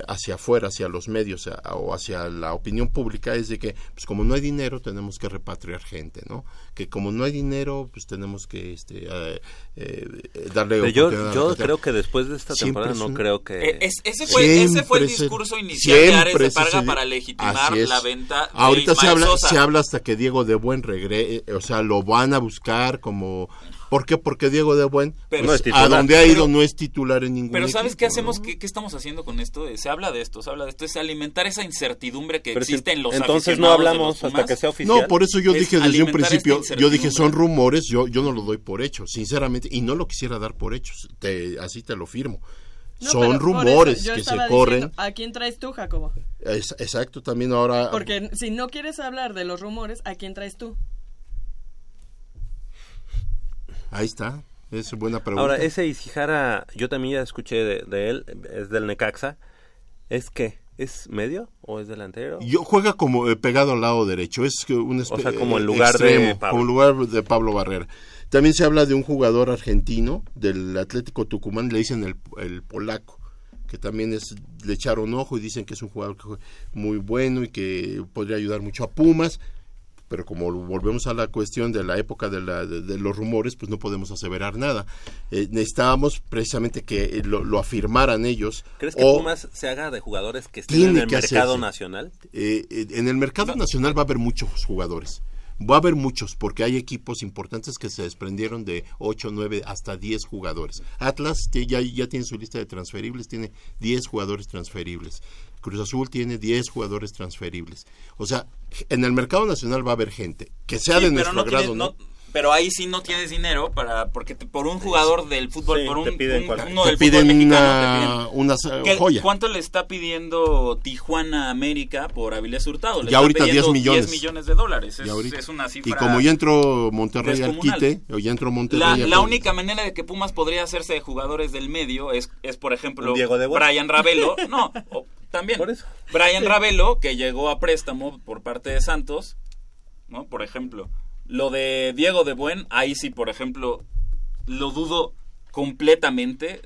D: hacia afuera, hacia los medios a- o hacia la opinión pública es de que pues como no hay dinero tenemos que repatriar gente, ¿no? Que como no hay dinero pues tenemos que este eh, eh, darle
B: Pero yo, yo creo que después de esta
D: Siempre
B: temporada
D: es
B: no creo que...
F: Eh, es- ese, fue, ese fue el discurso inicial de Ares de Parga para legitimar la venta de
D: Ahorita se habla,
F: Sosa.
D: se habla hasta que Diego de Buen regre, eh, o sea, lo van a buscar como ¿Por qué? Porque Diego de Buen
F: Pero-
D: pues,
F: No
D: a donde ha
F: Pero-
D: ido no es titular en ningún
F: Pero ¿sabes
D: equipo,
F: qué
D: ¿no?
F: hacemos? ¿Qué, qué estamos haciendo con esto? Eh, Se habla de esto, se habla de esto. Es alimentar esa incertidumbre que
B: Pero si-
F: existe en los
B: entonces no hablamos hasta que sea oficial.
D: No, por eso yo
F: Es
D: dije desde un principio, yo dije son rumores, yo yo no lo doy por hecho, sinceramente, y no lo quisiera dar por hechos, te, así te lo firmo.
C: No,
D: son
C: pero
D: rumores
C: eso
D: que se corren.
C: diciendo, ¿A quién traes tú, Jacobo?
D: Es- exacto, también ahora
C: Porque si no quieres hablar de los rumores, ¿a quién traes tú?
D: Ahí está, es buena pregunta.
B: Ahora, ese Isijara, yo también ya escuché de, de él, es del Necaxa. ¿Es qué? ¿Es medio o es delantero?
D: Yo juega como eh, pegado al lado derecho, es un
B: O sea, como en
D: eh,
B: lugar de
D: extremo,
B: Pablo.
D: como en lugar de Pablo Barrera. También se habla de un jugador argentino del Atlético Tucumán, le dicen el, el polaco, que también es le echaron ojo y dicen que es un jugador muy bueno y que podría ayudar mucho a Pumas. Pero como volvemos a la cuestión de la época de, la- de- de los rumores, pues no podemos aseverar nada. Eh, necesitábamos precisamente que eh, lo, lo afirmaran ellos.
B: ¿Crees que
D: o
B: Pumas se haga de jugadores que estén en el mercado
D: hacerse.
B: nacional?
D: Eh, eh, en el mercado nacional va a haber muchos jugadores. Va a haber muchos, porque hay equipos importantes que se desprendieron de 8, 9, hasta 10 jugadores. Atlas ya, ya tiene su lista de transferibles, tiene 10 jugadores transferibles. Cruz Azul tiene 10 jugadores transferibles. O sea, en el mercado nacional va a haber gente, que sea
F: Sí,
D: de nuestro
F: no
D: agrado, ¿no?
F: Pero ahí sí no tienes dinero para porque te- por un jugador del fútbol,
B: Sí,
F: por un,
B: te piden
F: un- uno
D: Te
F: del
D: piden
F: fútbol mexicano,
D: una-
F: te piden-
D: una sa-
F: ¿Qué-
D: joya.
F: ¿Cuánto le está pidiendo Tijuana América por Avilés Hurtado? Le
D: Ya
F: está
D: ahorita
F: pidiendo
D: 10 millones.
F: 10 millones de dólares. Es,
D: Y ahorita-
F: es una cifra.
D: Y como ya entró Monterrey al quite, o ya entró Monterrey
F: La, única manera de que Pumas podría hacerse de jugadores del medio es, es por ejemplo,
B: Diego de.
F: Brian Ravelo. No, o- también. Brian Ravelo, que llegó a préstamo por parte de Santos, ¿no? Por ejemplo. Lo de Diego de Buen, ahí sí, por ejemplo, lo dudo completamente.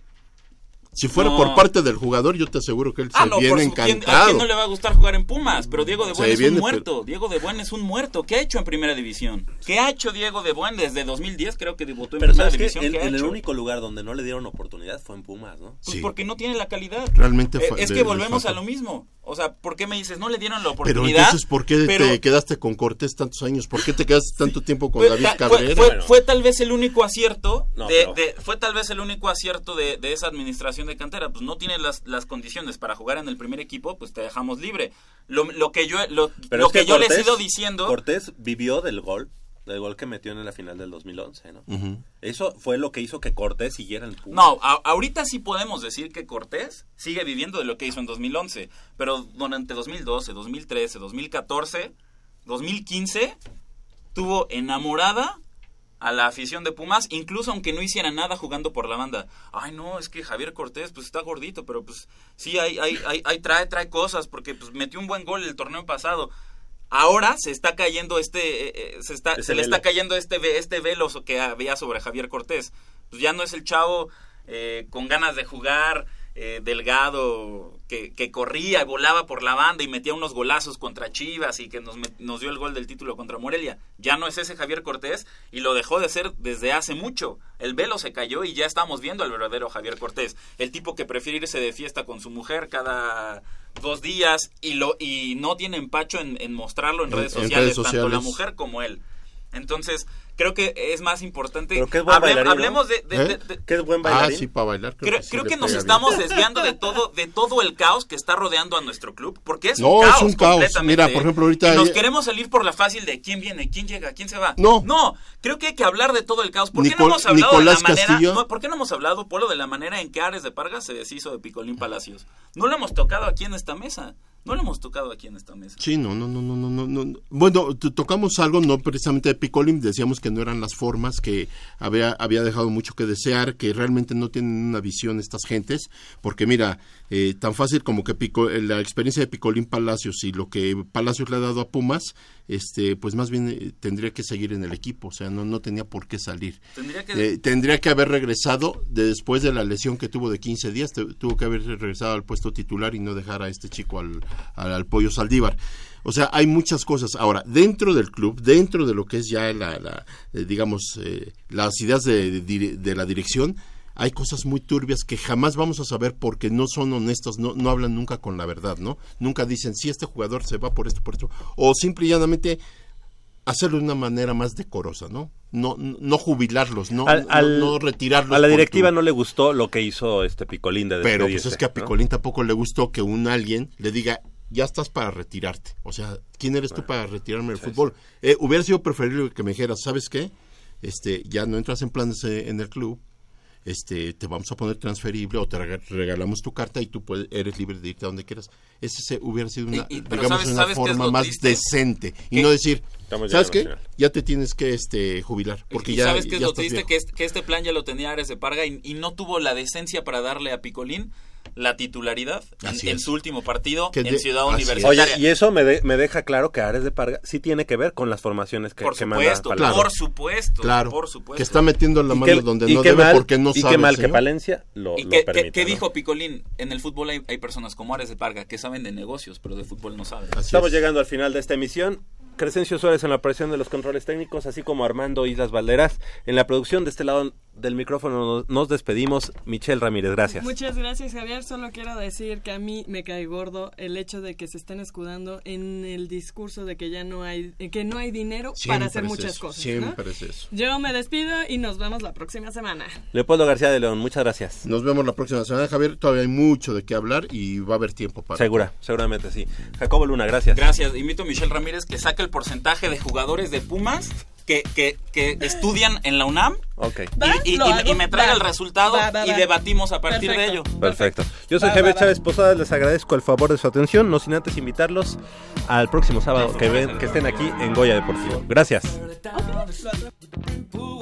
D: Si fuera
F: No.
D: por parte del jugador, yo te aseguro que él se
F: Ah, no,
D: viene
F: por su, ¿quién- ¿A
D: encantado.
F: quién no le va a gustar jugar en Pumas? Pero Diego de Buen
D: Se
F: es
D: viene,
F: un
D: pero-
F: muerto. Diego de Buen es un muerto. ¿Qué ha hecho en Primera División? ¿Qué ha hecho Diego de Buen desde 2010? Creo que debutó en
B: Pero
F: Primera
B: que
F: División.
B: en,
F: ¿Qué ha
B: en el único lugar donde no le dieron oportunidad fue en Pumas, ¿no?
F: Pues porque no tiene la calidad.
D: Realmente
F: Eh,
D: fa-
F: es que volvemos a lo mismo. O sea, ¿por qué me dices no le dieron la
D: Pero
F: oportunidad?
D: entonces, ¿por qué
F: Pero-
D: te quedaste con Cortés tantos años? ¿Por qué te quedaste tanto tiempo con
F: fue,
D: David
F: ta-
D: Cabrera?
F: fue- fue- fue tal vez el único acierto
B: No,
F: de,
B: pero-
F: de- fue tal vez el único acierto de, de esa administración de cantera pues no tienes las, las condiciones para jugar en el primer equipo pues te dejamos libre lo, lo que yo lo,
B: Pero
F: lo
B: es
F: que,
B: que
F: yo les he
B: Cortés-
F: ido diciendo
B: Cortés vivió del gol, del gol que metió en la final del 2011, ¿no?
D: Ujú.
B: Eso fue lo que hizo que Cortés siguiera en Pumas.
F: No, a- ahorita sí podemos decir que Cortés sigue viviendo de lo que hizo en 2011, pero durante 2012, 2013, 2014, 2015 tuvo enamorada a la afición de Pumas, incluso aunque no hiciera nada jugando por la banda. Ay, no, es que Javier Cortés pues está gordito, pero pues sí hay hay hay, hay- trae trae cosas porque pues metió un buen gol el torneo pasado. Ahora se está cayendo este eh, eh, se está se le está cayendo este este velo que había sobre Javier Cortés. Pues ya no es el chavo eh, con ganas de jugar, eh, delgado, que, que corría y volaba por la banda y metía unos golazos contra Chivas y que nos, nos dio el gol del título contra Morelia. Ya no es ese Javier Cortés y lo dejó de ser desde hace mucho. El velo se cayó y ya estamos viendo al verdadero Javier Cortés. El tipo que prefiere irse de fiesta con su mujer cada dos días y, lo, y no tiene empacho en, en mostrarlo en,
D: En-
F: redes,
D: en
F: sociales, tanto la mujer como él. Entonces, creo que es más importante.
B: Pero que es buen bailarín, ¿no?
F: hablemos de, de-
D: ¿Eh?
F: de- de-
B: Que es buen
D: Ah,
B: bailarín.
D: sí, para bailar.
F: Creo,
D: sí
F: creo
D: le
F: que nos estamos desviando de todo de todo el caos que está rodeando a nuestro club, porque es
D: No,
F: un
D: es
F: caos
D: un caos. Mira, por ejemplo, ahorita
F: y nos
D: hay-
F: queremos salir por la fácil de quién viene, quién llega, quién se va.
D: No.
F: no, creo que hay que hablar de todo el caos. ¿Por qué
D: Nicol-
F: no hemos hablado
D: Nicolás
F: de la manera,
D: Castillo.
F: no, ¿Por qué no hemos hablado, Polo, de la manera en que Ares de Parga se deshizo de Picolín Palacios? No lo hemos tocado aquí en esta mesa. No lo hemos tocado aquí en esta mesa.
D: Sí, no, no, no, no, no, no, no. Bueno, tocamos algo, no precisamente de Picolim, decíamos que no eran las formas, que había, había dejado mucho que desear, que realmente no tienen una visión estas gentes, porque mira, eh, tan fácil como que Pico- eh, la experiencia de Picolín Palacios y lo que Palacios le ha dado a Pumas, este, pues más bien eh, tendría que seguir en el equipo, o sea, no, no tenía por qué salir.
F: Tendría que-
D: Eh, tendría que haber regresado de- después de la lesión que tuvo de 15 días, te- tuvo que haber regresado al puesto titular y no dejar a este chico al, al, al pollo Saldívar. O sea, hay muchas cosas. Ahora, dentro del club, dentro de lo que es ya la, la, eh, digamos, eh, las ideas de, de- de la dirección, hay cosas muy turbias que jamás vamos a saber porque no son honestos, no, no hablan nunca con la verdad, ¿no? Nunca dicen, si este jugador se va por esto, por esto. O simple y llanamente hacerlo de una manera más decorosa, ¿no? No, no jubilarlos, no,
B: Al-
D: no-
B: al-
D: no retirarlos.
B: A la directiva
D: tu-
B: no le gustó lo que hizo este Picolín de
D: Pero pues es que a
B: ¿no?
D: Picolín tampoco le gustó que un alguien le diga, ya estás para retirarte. O sea, ¿quién eres tú para retirarme del fútbol? Eh, hubiera sido preferible que me dijeras, ¿sabes qué? Este, ya no entras en planes eh, en el club, este, te vamos a poner transferible o te rega- regalamos tu carta y tú puedes, eres libre de irte a donde quieras. Ese se- hubiera sido una,
F: Y- y- pero
D: digamos,
F: ¿sabes-
D: una
F: sabes
D: forma más
F: triste?
D: decente y no decir,
B: Estamos
D: ¿sabes qué? Ya te tienes que este jubilar porque
F: y
D: ya
F: sabes qué es
D: ya
F: lo triste
D: viejo".
F: que, es- que este plan ya lo tenía Ares de Parga y, y no tuvo la decencia para darle a Picolín la titularidad en, su último partido
D: Que
F: en
D: de-
F: Ciudad. Universitaria.
B: Oye, y eso me, de- me deja claro que Ares de Parga sí tiene que ver con las formaciones que,
F: por
B: que manda
F: supuesto,
B: Palacio.
F: por supuesto,
D: Claro,
F: por supuesto.
D: que está metiendo la
B: Y
D: mano
B: qué-
D: donde
B: y
D: no
B: qué
D: debe
B: mal-
D: porque no
B: y
D: sabe.
B: qué
D: el
B: mal que. Palencia lo,
F: ¿Y
B: lo
F: qué, qué-
B: permita,
F: qué
B: ¿no?
F: dijo Picolín? En el fútbol hay, hay personas como Ares de Parga que saben de negocios, pero de fútbol no saben.
D: Así
B: Estamos
D: es.
B: llegando al final de esta emisión. Crescencio Suárez en la operación de los controles técnicos, así como Armando Islas Valderas. En la producción de este lado del micrófono nos, nos despedimos. Michelle Ramírez, gracias.
C: Muchas gracias, Javier. Solo quiero decir que a mí me cae gordo el hecho de que se estén escudando en el discurso de que ya no hay, eh, que no hay dinero
D: Siempre
C: para hacer
D: es
C: muchas
D: eso,
C: cosas.
D: Siempre
C: ¿no?
D: es eso.
C: Yo me despido y nos vemos la próxima semana.
B: Leopoldo García de León, muchas gracias.
D: Nos vemos la próxima semana, Javier. Todavía hay mucho de qué hablar y va a haber tiempo para.
B: Segura, seguramente sí. Jacobo Luna, gracias.
F: Gracias. Invito a Michelle Ramírez que saque el porcentaje de jugadores de Pumas que, que, que estudian en la UNAM
B: Ok.
F: y, y-
C: Lo
F: y-
C: hago.
F: y me traiga
C: Va.
F: el resultado
C: Va, va,
F: y debatimos a partir de
C: Perfecto.
F: ello.
B: Perfecto. Yo soy Javier. Chávez Posadas, les agradezco el favor de su atención, no sin antes invitarlos al próximo sábado que ven que estén aquí en Goya Deportivo. Gracias.